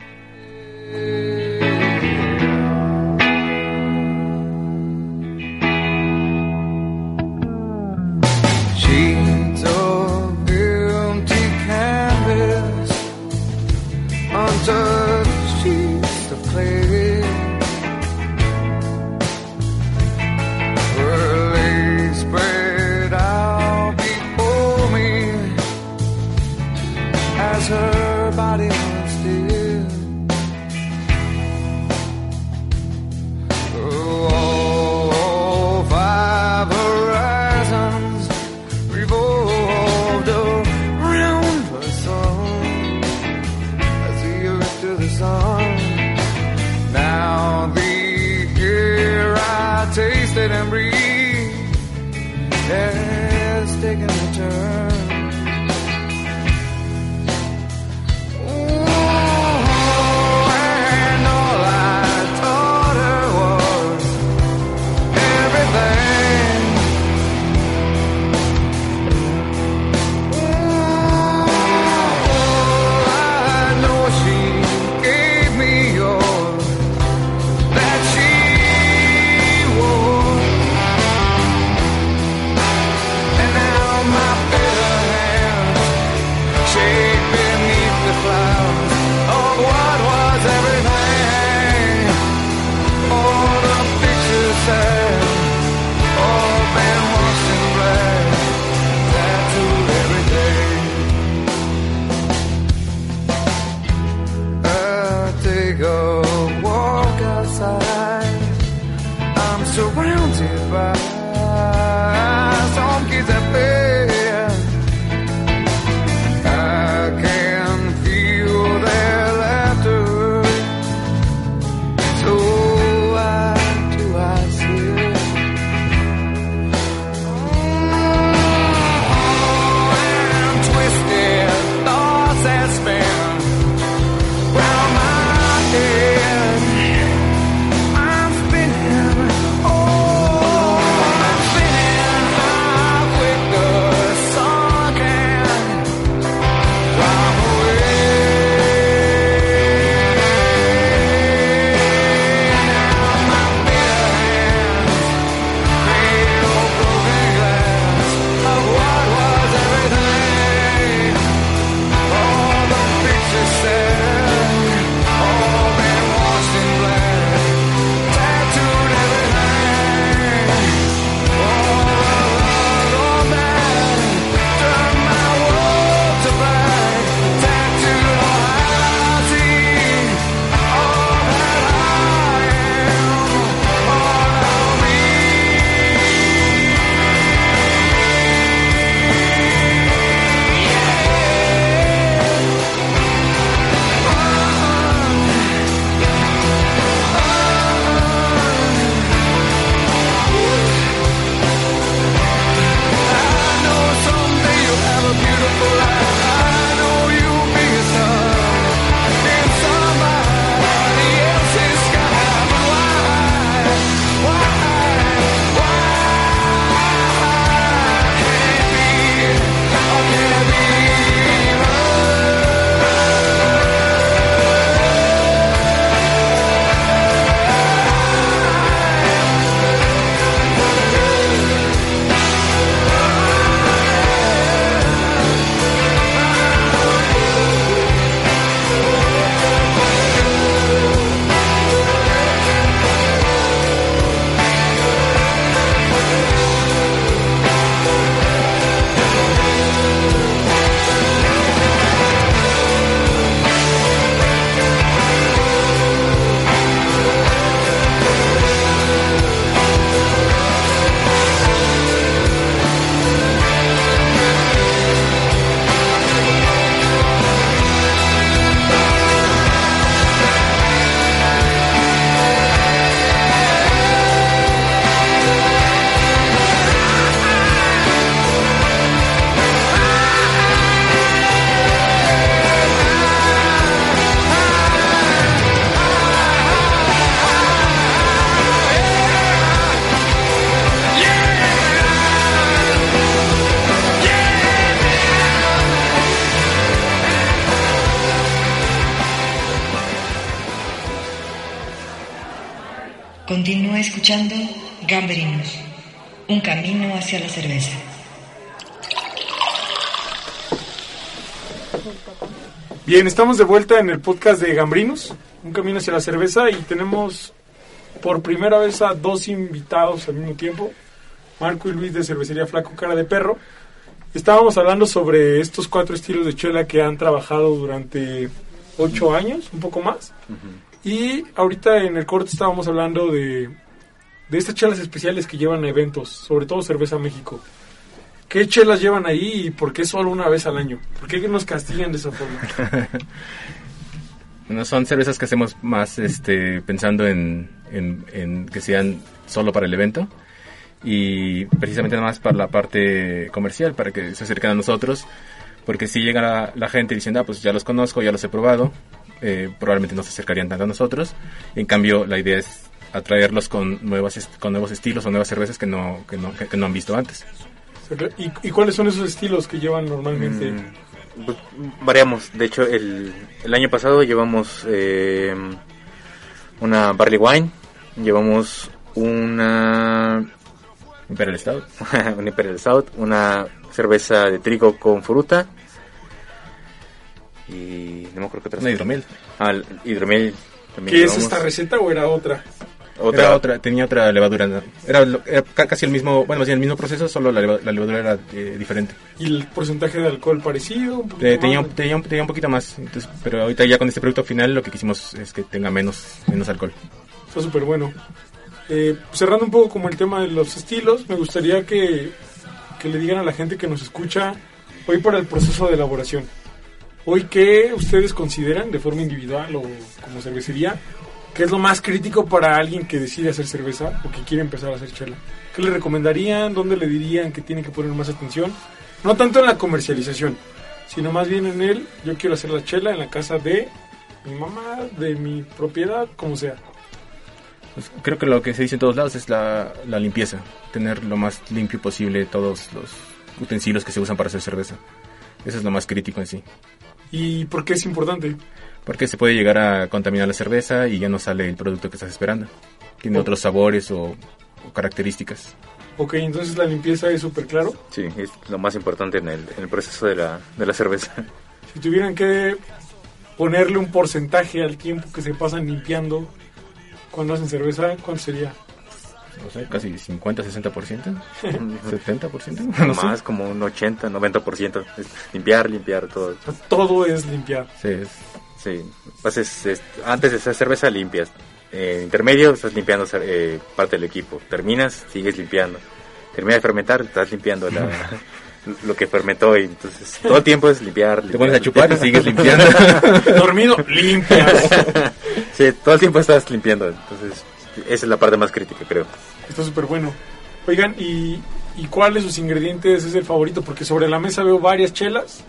Bien, estamos de vuelta en el podcast de Gambrinos, un camino hacia la cerveza y tenemos por primera vez a dos invitados al mismo tiempo, Marco y Luis de Cervecería Flaco Cara de Perro. Estábamos hablando sobre estos cuatro estilos de chela que han trabajado durante ocho años, un poco más. Y ahorita en el corte estábamos hablando de, de estas chelas especiales que llevan a eventos, sobre todo Cerveza México. ¿Qué chelas llevan ahí y por qué solo una vez al año? ¿Por qué nos castigan de esa forma? [laughs] No son cervezas que hacemos más este, pensando en, que sean solo para el evento y precisamente nada más para la parte comercial, para que se acerquen a nosotros, porque si llega la, gente diciendo, ah, pues ya los conozco, ya los he probado, eh, probablemente no se acercarían tanto a nosotros. En cambio, la idea es atraerlos con, nuevas, con nuevos estilos o nuevas cervezas que no, que no, que no han visto antes. ¿Y, y cuáles son esos estilos que llevan normalmente? Mm, pues, variamos. De hecho, el, el año pasado llevamos eh, una Barley Wine, llevamos una Imperial Stout, [laughs] una Imperial Stout, una cerveza de trigo con fruta y no me acuerdo qué otra. Una hidromiel. Ah, el hidromiel. también ¿Qué es esta receta o era otra? Otra. Era otra, tenía otra levadura. ¿no? Era, era ca- casi el mismo, bueno, más bien el mismo proceso, solo la, la levadura era eh, diferente. ¿Y el porcentaje de alcohol parecido? ¿Un Eh, tenía, más? tenía, un- tenía un poquito más, entonces, pero ahorita ya con este producto final lo que quisimos es que tenga menos, menos alcohol. Está súper bueno. Eh, cerrando un poco como el tema de los estilos, me gustaría que, que le digan a la gente que nos escucha hoy para el proceso de elaboración. Hoy, ¿qué ustedes consideran de forma individual o como cervecería? ¿Qué es lo más crítico para alguien que decide hacer cerveza o que quiere empezar a hacer chela? ¿Qué le recomendarían? ¿Dónde le dirían que tiene que poner más atención? No tanto en la comercialización, sino más bien en el, yo quiero hacer la chela en la casa de mi mamá, de mi propiedad, como sea. Pues, creo que lo que se dice en todos lados es la, la limpieza, tener lo más limpio posible todos los utensilios que se usan para hacer cerveza. Eso es lo más crítico en sí. ¿Y por qué es importante? Porque se puede llegar a contaminar la cerveza y ya no sale el producto que estás esperando. Tiene Oh. otros sabores o, o características. Ok, entonces la limpieza es súper claro. Sí, es lo más importante en el, en el proceso de la, de la cerveza. [laughs] Si tuvieran que ponerle un porcentaje al tiempo que se pasan limpiando cuando hacen cerveza, ¿cuánto sería? No sé, casi 50, 60%, 70%. No sé. Más como un 80, 90%. Es limpiar, limpiar todo. Todo es limpiar. Sí, es- Sí, haces, es- antes de hacer cerveza limpias. Eh, intermedio estás limpiando eh, parte del equipo. Terminas, sigues limpiando. Termina de fermentar, estás limpiando la, [laughs] lo que fermentó. Y entonces todo el tiempo es limpiar. Te pones a chupar y sigues limpiando. [laughs] Dormido, limpias. [laughs] sí, todo el tiempo estás limpiando. Entonces esa es la parte más crítica, creo. Está súper bueno. Oigan, ¿y, ¿y cuál de sus ingredientes es el favorito? Porque sobre la mesa veo varias chelas,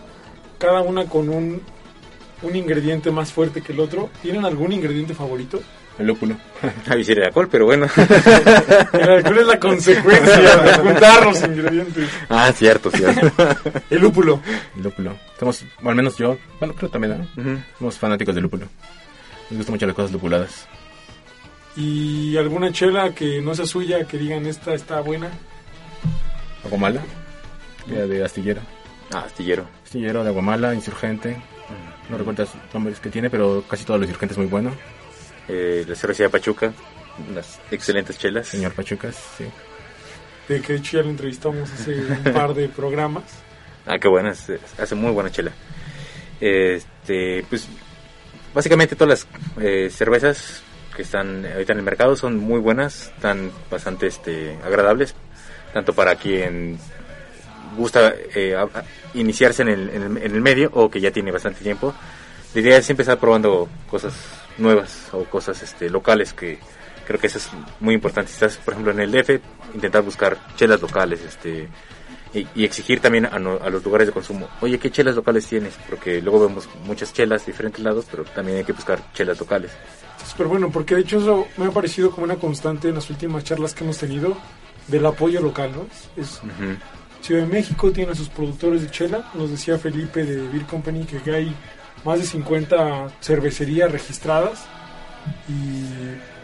cada una con un, un ingrediente más fuerte que el otro. ¿Tienen algún ingrediente favorito? El lúpulo. [laughs] A decir el alcohol, pero bueno. [laughs] El alcohol es la consecuencia de juntar los ingredientes. ah, cierto, cierto. El lúpulo. El lúpulo. Somos, o al menos yo, bueno, creo también, ¿no? Somos fanáticos del lúpulo. Nos gustan mucho las cosas lupuladas. ¿Y alguna chela que no sea suya, que digan esta está buena? Aguamala, de astillero. Ah, astillero. Astillero de Aguamala, insurgente. No recuerdo los nombres que tiene, pero casi todo lo insurgente es muy bueno. Eh, la cervecería Pachuca. Unas excelentes chelas. Señor Pachucas, sí. De que de hecho ya lo entrevistamos hace un par de programas. Ah, qué buena, hace muy buena chela. Este, pues, básicamente todas las eh, cervezas que están ahorita en el mercado son muy buenas, están bastante este, agradables, tanto para quien gusta eh, a- a- iniciarse en el, en, el, en el medio o que ya tiene bastante tiempo. La idea es siempre estar probando cosas nuevas o cosas este, locales que creo que eso es muy importante. Si estás, por ejemplo, en el DF, intentar buscar chelas locales, este, y, y exigir también a, no- a los lugares de consumo, oye, ¿qué chelas locales tienes? Porque luego vemos muchas chelas de diferentes lados, pero también hay que buscar chelas locales. Súper bueno, porque de hecho eso me ha parecido como una constante en las últimas charlas que hemos tenido del apoyo local, ¿no? Es, Ujú. Ciudad de México tiene a sus productores de chela, nos decía Felipe de Beer Company que hay más de 50 cervecerías registradas y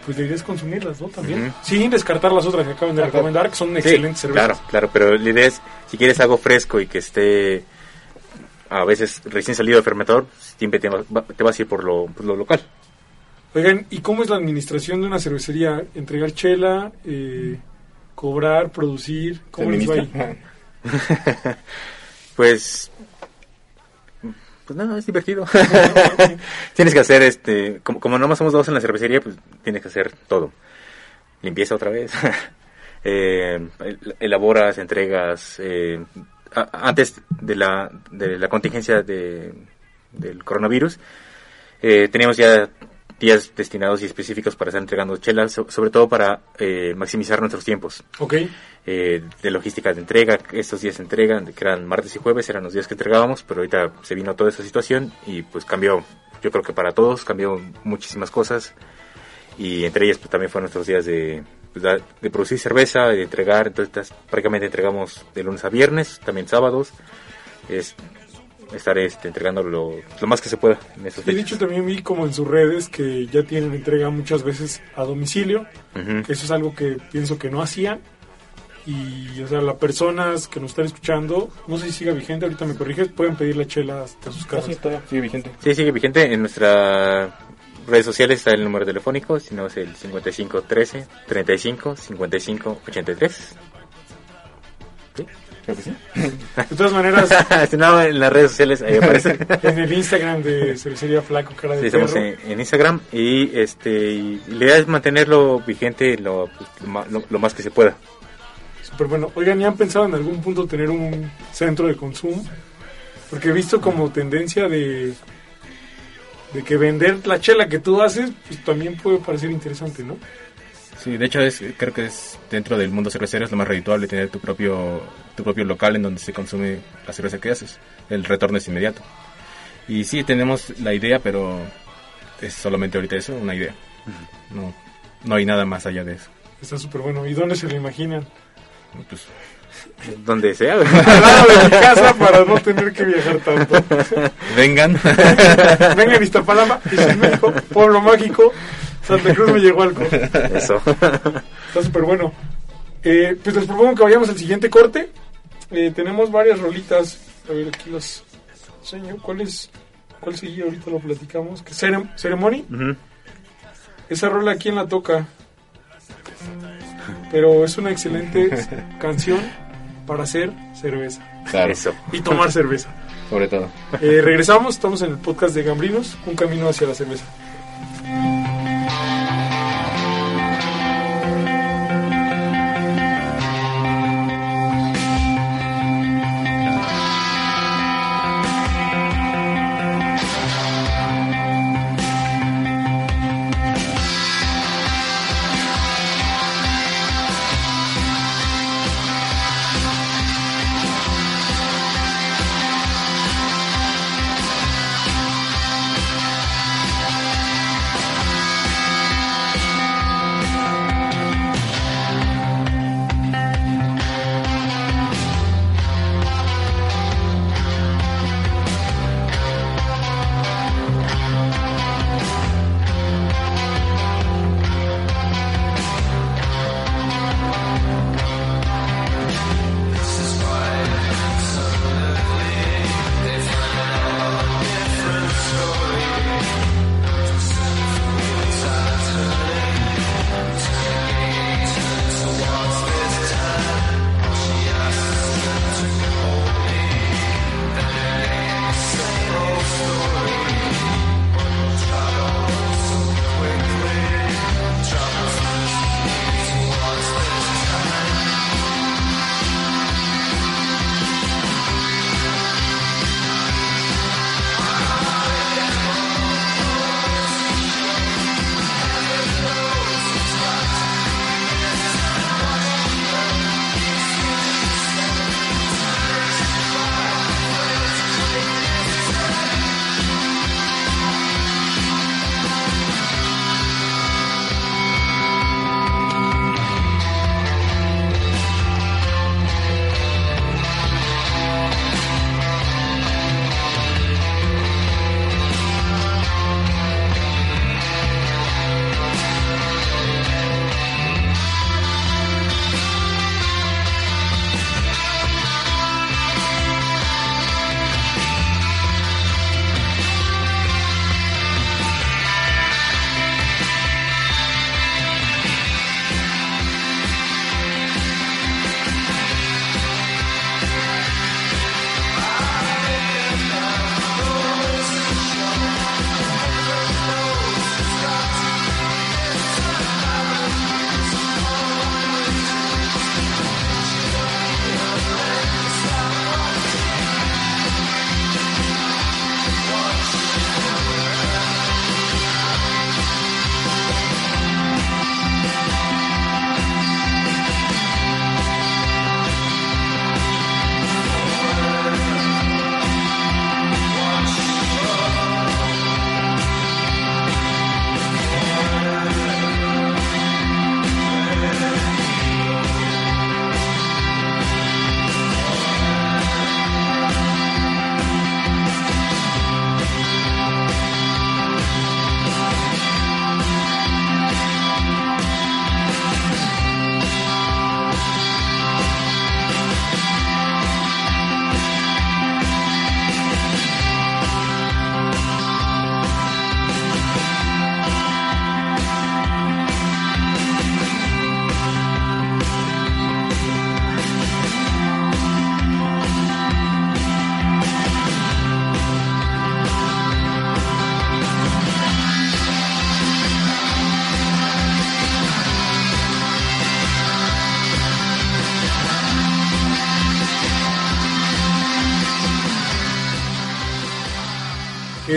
pues la idea es consumirlas, ¿no? También. Sin descartar las otras que acaban de recomendar, que son Sí, excelentes cervezas. Claro, claro, pero la idea es, si quieres algo fresco y que esté a veces recién salido de fermentador, siempre te, te vas a ir por lo, por lo local. Oigan, ¿y cómo es la administración de una cervecería? ¿Entregar chela? Eh, ¿Cobrar? ¿Producir? ¿Cómo les va ahí? [laughs] Pues, pues nada, es divertido. [laughs] tienes que hacer, este, como, como nomás somos dos en la cervecería, pues tienes que hacer todo. Limpieza otra vez. [laughs] Eh, el- elaboras, entregas. eh, antes de la, de la contingencia de, del coronavirus, eh, teníamos ya días destinados y específicos para estar entregando chelas, so- sobre todo para eh, maximizar nuestros tiempos Ok. Eh, de logística de entrega. Estos días de entrega, que eran martes y jueves, eran los días que entregábamos, pero ahorita se vino toda esa situación y pues cambió, yo creo que para todos, cambió muchísimas cosas y entre ellas pues, también fueron nuestros días de, pues, de producir cerveza, de entregar, entonces tas- prácticamente entregamos de lunes a viernes, también sábados, es estar este, entregando lo, lo más que se pueda en esos de hecho también vi como en sus redes que ya tienen entrega muchas veces a domicilio. Que Eso es algo que pienso que no hacían. Y, o sea, las personas que nos están escuchando, no sé si siga vigente, ahorita me corriges, pueden pedir la chela hasta sus Ah, casas. sí, sigue vigente. Sí, sigue vigente. En nuestras redes sociales está el número telefónico, si no es el 5513 35 55 83. Creo que sí. De todas maneras, [laughs] si no, en las redes sociales ahí aparece. [laughs] en el Instagram de Cervecería Flaco Cara de Sí, estamos en, en Instagram y este y la idea es mantenerlo vigente lo, pues, lo ma- lo- lo más que se pueda. Súper bueno. Oigan, ¿ya han pensado en algún punto tener un centro de consumo? Porque he visto como tendencia de, de que vender la chela que tú haces, pues también puede parecer interesante, ¿no? Sí, de hecho es, creo que es dentro del mundo cervecero es lo más redituable tener tu propio tu propio local en donde se consume la cerveza que haces. El retorno es inmediato. Y sí, tenemos la idea, pero es solamente ahorita eso, una idea. No, no hay nada más allá de eso. Está súper bueno. ¿Y dónde se lo imaginan? Pues, Donde sea. [laughs] Al lado de mi casa para no tener que viajar tanto. vengan. [laughs] Venga a Iztapalapa, y México, pueblo mágico, Santa Cruz me llegó algo. Eso. Está súper bueno. Eh, pues les propongo que vayamos al siguiente corte. Eh, tenemos varias rolitas. A ver, aquí las enseño. ¿Cuál es? ¿Cuál seguía? Ahorita lo platicamos. ¿Que Cerem- Ceremony? Ujú. Esa rola, ¿quién la toca? Pero es una excelente [laughs] canción para hacer cerveza. Claro, Eso. Y tomar cerveza. sobre todo. Eh, regresamos, estamos en el podcast de Gambrinos, un camino hacia la cerveza.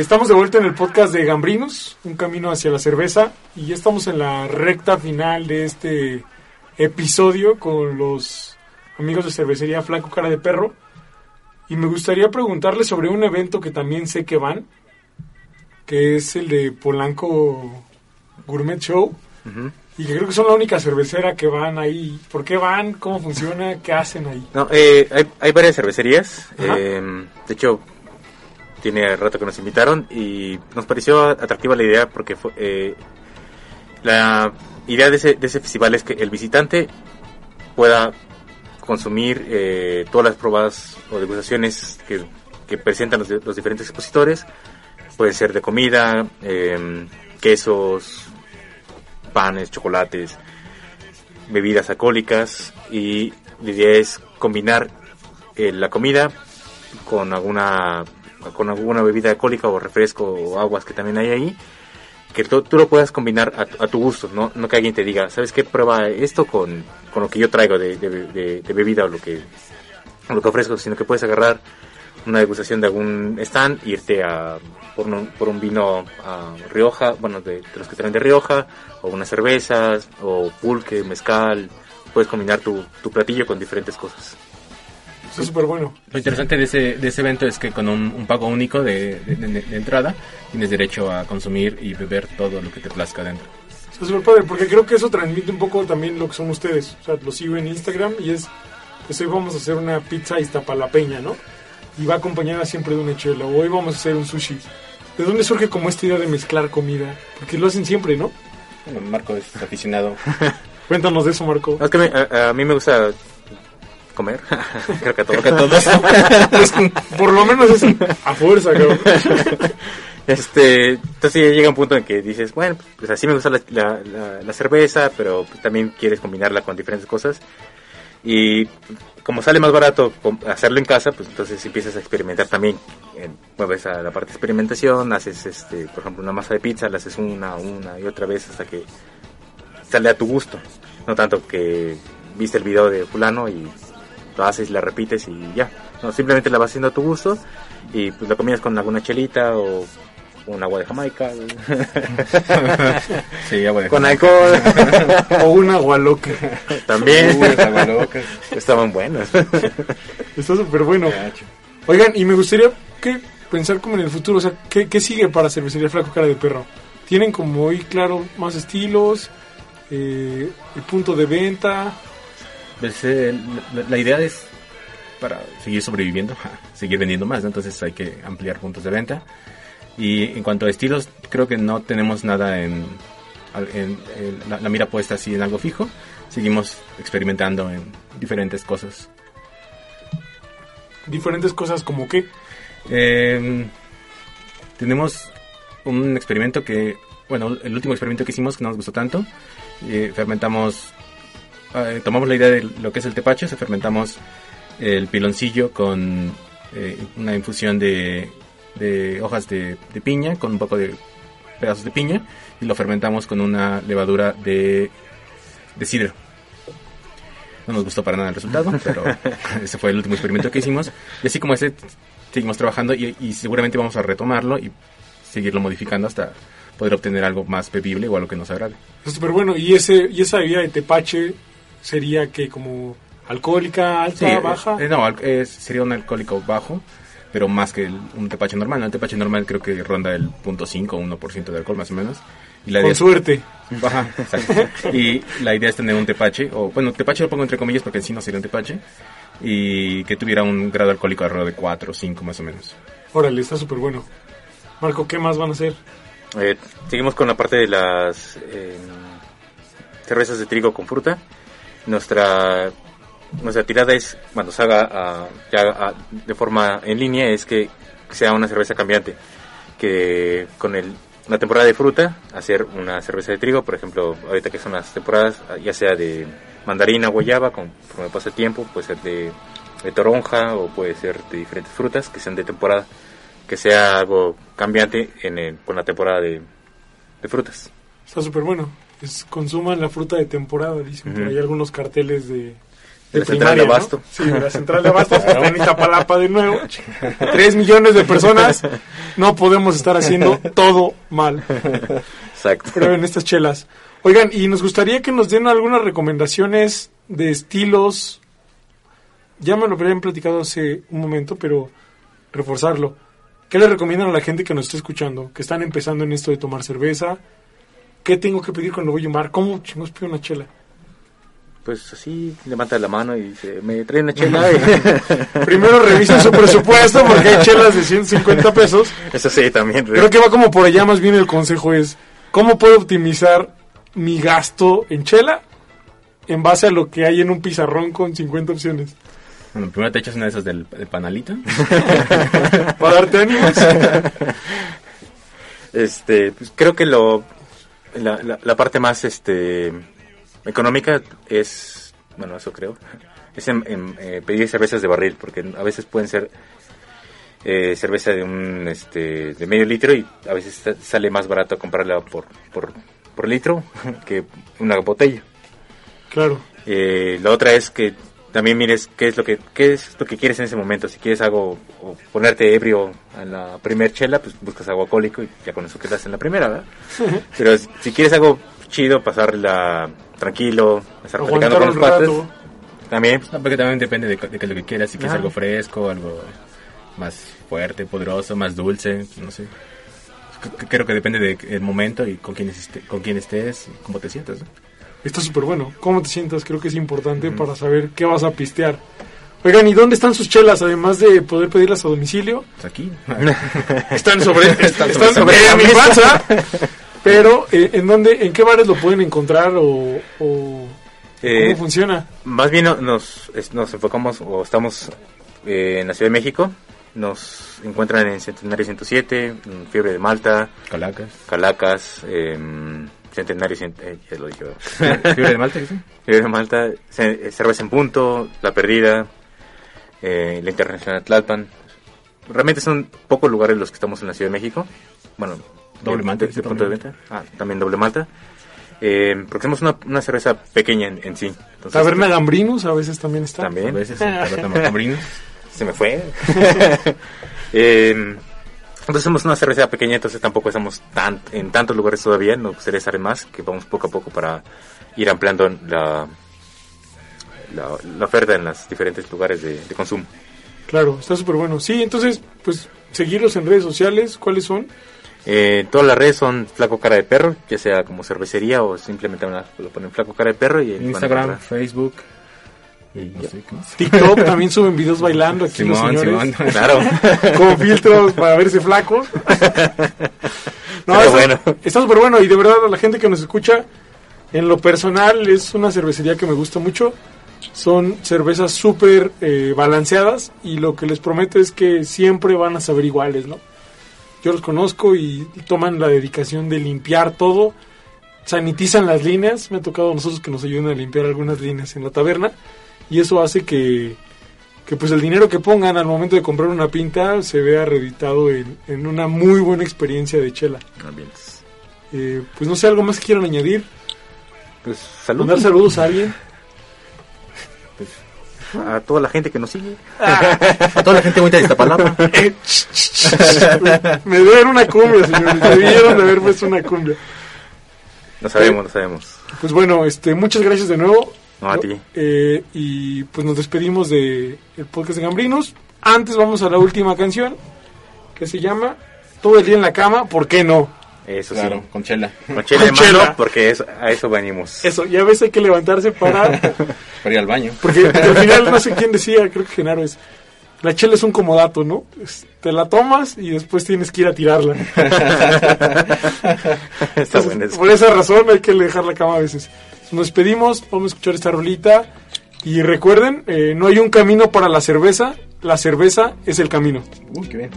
Estamos de vuelta en el podcast de Gambrinos, un camino hacia la cerveza, y ya estamos en la recta final de este episodio con los amigos de cervecería Flaco Cara de Perro. Y me gustaría preguntarles sobre un evento que también sé que van, que es el de Polanco Gourmet Show, y que creo que son la única cervecera que van ahí. ¿Por qué van? ¿Cómo funciona? ¿Qué hacen ahí? No, eh, hay, hay varias cervecerías. Eh, de hecho, tiene rato que nos invitaron y nos pareció atractiva la idea porque fue, eh, la idea de ese, de ese festival es que el visitante pueda consumir eh, todas las pruebas o degustaciones que, que presentan los, los diferentes expositores. Pueden ser de comida, eh, quesos, panes, chocolates, bebidas alcohólicas y la idea es combinar eh, la comida con alguna con alguna bebida alcohólica o refresco o aguas que también hay ahí que tú, tú lo puedas combinar a, a tu gusto no no que alguien te diga sabes qué prueba esto con, con lo que yo traigo de, bebida o lo que lo que ofrezco sino que puedes agarrar una degustación de algún stand irte a por un, por un vino a Rioja bueno de, de los que traen de Rioja o unas cervezas o pulque mezcal puedes combinar tu, tu platillo con diferentes cosas Está súper bueno. Lo interesante de ese, de ese evento es que con un, un pago único de, de- de- de entrada tienes derecho a consumir y beber todo lo que te plazca dentro. Está súper padre, porque creo que eso transmite un poco también lo que son ustedes. O sea, lo sigo en Instagram y es, pues hoy vamos a hacer una pizza iztapalapeña, ¿no? Y va acompañada siempre de una chela. O hoy vamos a hacer un sushi. ¿De dónde surge como esta idea de mezclar comida? Porque lo hacen siempre, ¿no? Bueno, Marco es aficionado. [laughs] Cuéntanos de eso, Marco. Es que me- a, a mí me gusta comer creo [laughs] que Creo que todos. [laughs] Por lo menos es a fuerza, cabrón. [laughs] Este, entonces ya llega un punto en que dices, bueno, pues así me gusta la, la- la- la cerveza, pero pues también quieres combinarla con diferentes cosas. Y como sale más barato hacerlo en casa, pues entonces empiezas a experimentar también. Mueves a la parte de experimentación, haces, este, por ejemplo, una masa de pizza, la haces una, una y otra vez hasta que sale a tu gusto. No tanto que viste el video de fulano y lo haces, la repites y ya. No, simplemente la vas haciendo a tu gusto y pues la combinas con alguna chelita o un agua de Jamaica. [laughs] Sí, agua de con alcohol. [laughs] O un agua loca. También. Uy, esa agua loca. Estaban buenas. [laughs] Está súper bueno. Oigan, y me gustaría que pensar como en el futuro, o sea, ¿qué, qué sigue para Cervecería Flaco Cara de Perro? ¿Tienen como hoy, claro, más estilos? Eh, ¿El punto de venta? Pues, eh, la, idea es para seguir sobreviviendo, [laughs] seguir vendiendo más, ¿no? entonces hay que ampliar puntos de venta. Y en cuanto a estilos, creo que no tenemos nada en, en- en la, la mira puesta así en algo fijo. Seguimos experimentando en diferentes cosas. Diferentes cosas como qué. Eh, tenemos un experimento que, bueno, el último experimento que hicimos que no nos gustó tanto. eh, fermentamos, eh, tomamos la idea de lo que es el tepache, se fermentamos el piloncillo con eh, una infusión de, de hojas de, de piña, con un poco de pedazos de piña, y lo fermentamos con una levadura de, de sidra. No nos gustó para nada el resultado, [laughs] pero ese fue el último experimento que hicimos. Y así como ese, seguimos trabajando y, y seguramente vamos a retomarlo y seguirlo modificando hasta poder obtener algo más bebible o algo que nos agrade. Súper bueno. ¿Y, ese, ¿Y esa bebida de tepache sería que como alcohólica, alta, Sí, baja? eh, no, al- eh, sería un alcohólico bajo, pero más que el- un tepache normal. ¿no? El tepache normal creo que ronda el 0.5 o 1% de alcohol más o menos. Y la idea Con es- suerte. Ajá, exacto. [laughs] Y la idea es tener un tepache, o bueno, tepache lo pongo entre comillas porque en sí no sería un tepache, y que tuviera un grado alcohólico alrededor de 4 o 5 más o menos. Órale, está súper bueno. Marco, ¿qué más van a hacer? Eh, seguimos con la parte de las eh, cervezas de trigo con fruta. Nuestra nuestra tirada es cuando se haga ah, ya ah, de forma en línea es que sea una cerveza cambiante que con el la temporada de fruta hacer una cerveza de trigo por ejemplo ahorita que son las temporadas ah, ya sea de mandarina guayaba conforme pasa el tiempo puede ser de, de toronja o puede ser de diferentes frutas que sean de temporada que sea algo cambiante en el- con la temporada de, de frutas Está súper bueno. Es, consuman la fruta de temporada, dicen por Ujú. ahí algunos carteles de, De la central de. Abasto. Sí, de la central de Abasto, [laughs] está en Iztapalapa de nuevo. [laughs] Tres millones de personas, no podemos estar haciendo todo mal. Exacto. Prueben estas chelas. Oigan, y nos gustaría que nos den algunas recomendaciones de estilos. Ya me lo habían platicado hace un momento, pero reforzarlo. ¿Qué le recomiendan a la gente que nos está escuchando? Que están empezando en esto de tomar cerveza. ¿Qué tengo que pedir cuando voy a un bar? ¿Cómo chingos pido una chela? Pues así, levanta la mano y dice, me trae una chela. y- [laughs] Primero revisen su presupuesto porque hay chelas de 150 pesos. Eso sí, también. Creo que va como por allá más bien el consejo es, ¿cómo puedo optimizar mi gasto en chela en base a lo que hay en un pizarrón con 50 opciones? Bueno, primero te echas una de esas del, del panalito. [laughs] Para darte ánimos. [laughs] Este, pues creo que lo la, la, la parte más este económica es, bueno, eso creo, [laughs] es en, en, eh, pedir cervezas de barril, porque a veces pueden ser eh, cerveza de un este de medio litro y a veces sa- sale más barato comprarla por por, por litro [laughs] que una botella. Claro. Eh, la otra es que también mires qué es lo que qué es lo que quieres en ese momento. Si quieres algo o ponerte ebrio en la primer chela, pues buscas algo alcohólico y ya con eso quedas en la primera, ¿verdad? Pero si quieres algo chido, pasarla tranquilo, estar platicando con los rato. también pues, No, porque también depende de, de qué es lo que quieras. Si quieres Ajá. algo fresco, algo más fuerte, poderoso, más dulce, no sé. C- Creo que depende del momento y con quién, esté- con quién estés y cómo te sientas. ¿no? Está súper bueno. ¿Cómo te sientas? Creo que es importante para saber qué vas a pistear. Oigan, ¿y dónde están sus chelas? Además de poder pedirlas a domicilio. Pues aquí. [laughs] Están sobre, están sobre sobre la mi mesa. panza. Pero, eh, ¿en dónde, en qué bares lo pueden encontrar o, o Eh, cómo funciona? Más bien no- nos, nos enfocamos o estamos eh, en la Ciudad de México. Nos encuentran en Centenario 107, en Fiebre de Malta, Calacas. Calacas, em, Centenario, eh, ya lo dije. [laughs] Fiebre de Malta, ¿qué sí? Fiebre de Malta, Ce- Cerveza en Punto, La Perdida, eh, la Internacional Tlalpan. Realmente son pocos lugares los que estamos en la Ciudad de México. Bueno, Doble Malta, de, de punto de también. venta. Ah, también doble malta. Eh, porque somos una, una cerveza pequeña en, en sí. Entonces, Taberna Gambrinus a veces también está. A También. veces, taberna Macambrino. [laughs] Se me fue. [laughs] Eh, entonces somos una cerveza pequeña, entonces tampoco estamos tan, en tantos lugares todavía. Nos gustaría estar en más, que vamos poco a poco para ir ampliando la, la, la oferta en los diferentes lugares de, de consumo. Claro, está súper bueno. Sí, entonces, pues, seguirlos en redes sociales. ¿Cuáles son? Eh, todas las redes son Flaco Cara de Perro, ya sea como cervecería o simplemente una- lo ponen Flaco Cara de Perro y Instagram. Facebook. No sé. TikTok [laughs] también suben videos bailando aquí los Simón, señores. Simón. [laughs] Claro. Con filtros para verse flacos. [laughs] No, Pero está- bueno. Está súper bueno y de verdad a la gente que nos escucha, en lo personal es una cervecería que me gusta mucho. Son cervezas súper eh, balanceadas y lo que les prometo es que siempre van a saber iguales, ¿no? Yo los conozco y, y toman la dedicación de limpiar todo, sanitizan las líneas. Me ha tocado a nosotros que nos ayuden a limpiar algunas líneas en la taberna y eso hace que, que pues el dinero que pongan al momento de comprar una pinta se vea reeditado en, en una muy buena experiencia de chela. Ambientes. Eh, pues no sé, algo más que quieran añadir. Pues salud Mandar saludos a alguien. a toda la gente que nos sigue. [laughs] A toda la gente bonita de Iztapalapa. [laughs] Eh. Me deben una cumbia, señores. Debieron de haber puesto una cumbia. No sabemos, no sabemos. Pues bueno, este, muchas gracias de nuevo. No, a ti. Eh, y pues nos despedimos de el podcast de Gambrinos. Antes vamos a la última canción que se llama Todo el día en la cama, ¿por qué no? Eso Claro, sí. con chela. Con chela de Con chela. mano, porque eso- a eso venimos. Eso, ya ves, hay que levantarse para... [laughs] Para ir al baño. Porque al [laughs] final no sé quién decía, creo que Genaro es... La chela es un comodato, ¿no? Es- te la tomas y después tienes que ir a tirarla. [laughs] Está Entonces, bueno eso. por esa razón hay que dejar la cama a veces. Nos despedimos, vamos a escuchar esta rolita. Y recuerden, eh, no hay un camino para la cerveza, la cerveza es el camino. Uy, qué bien.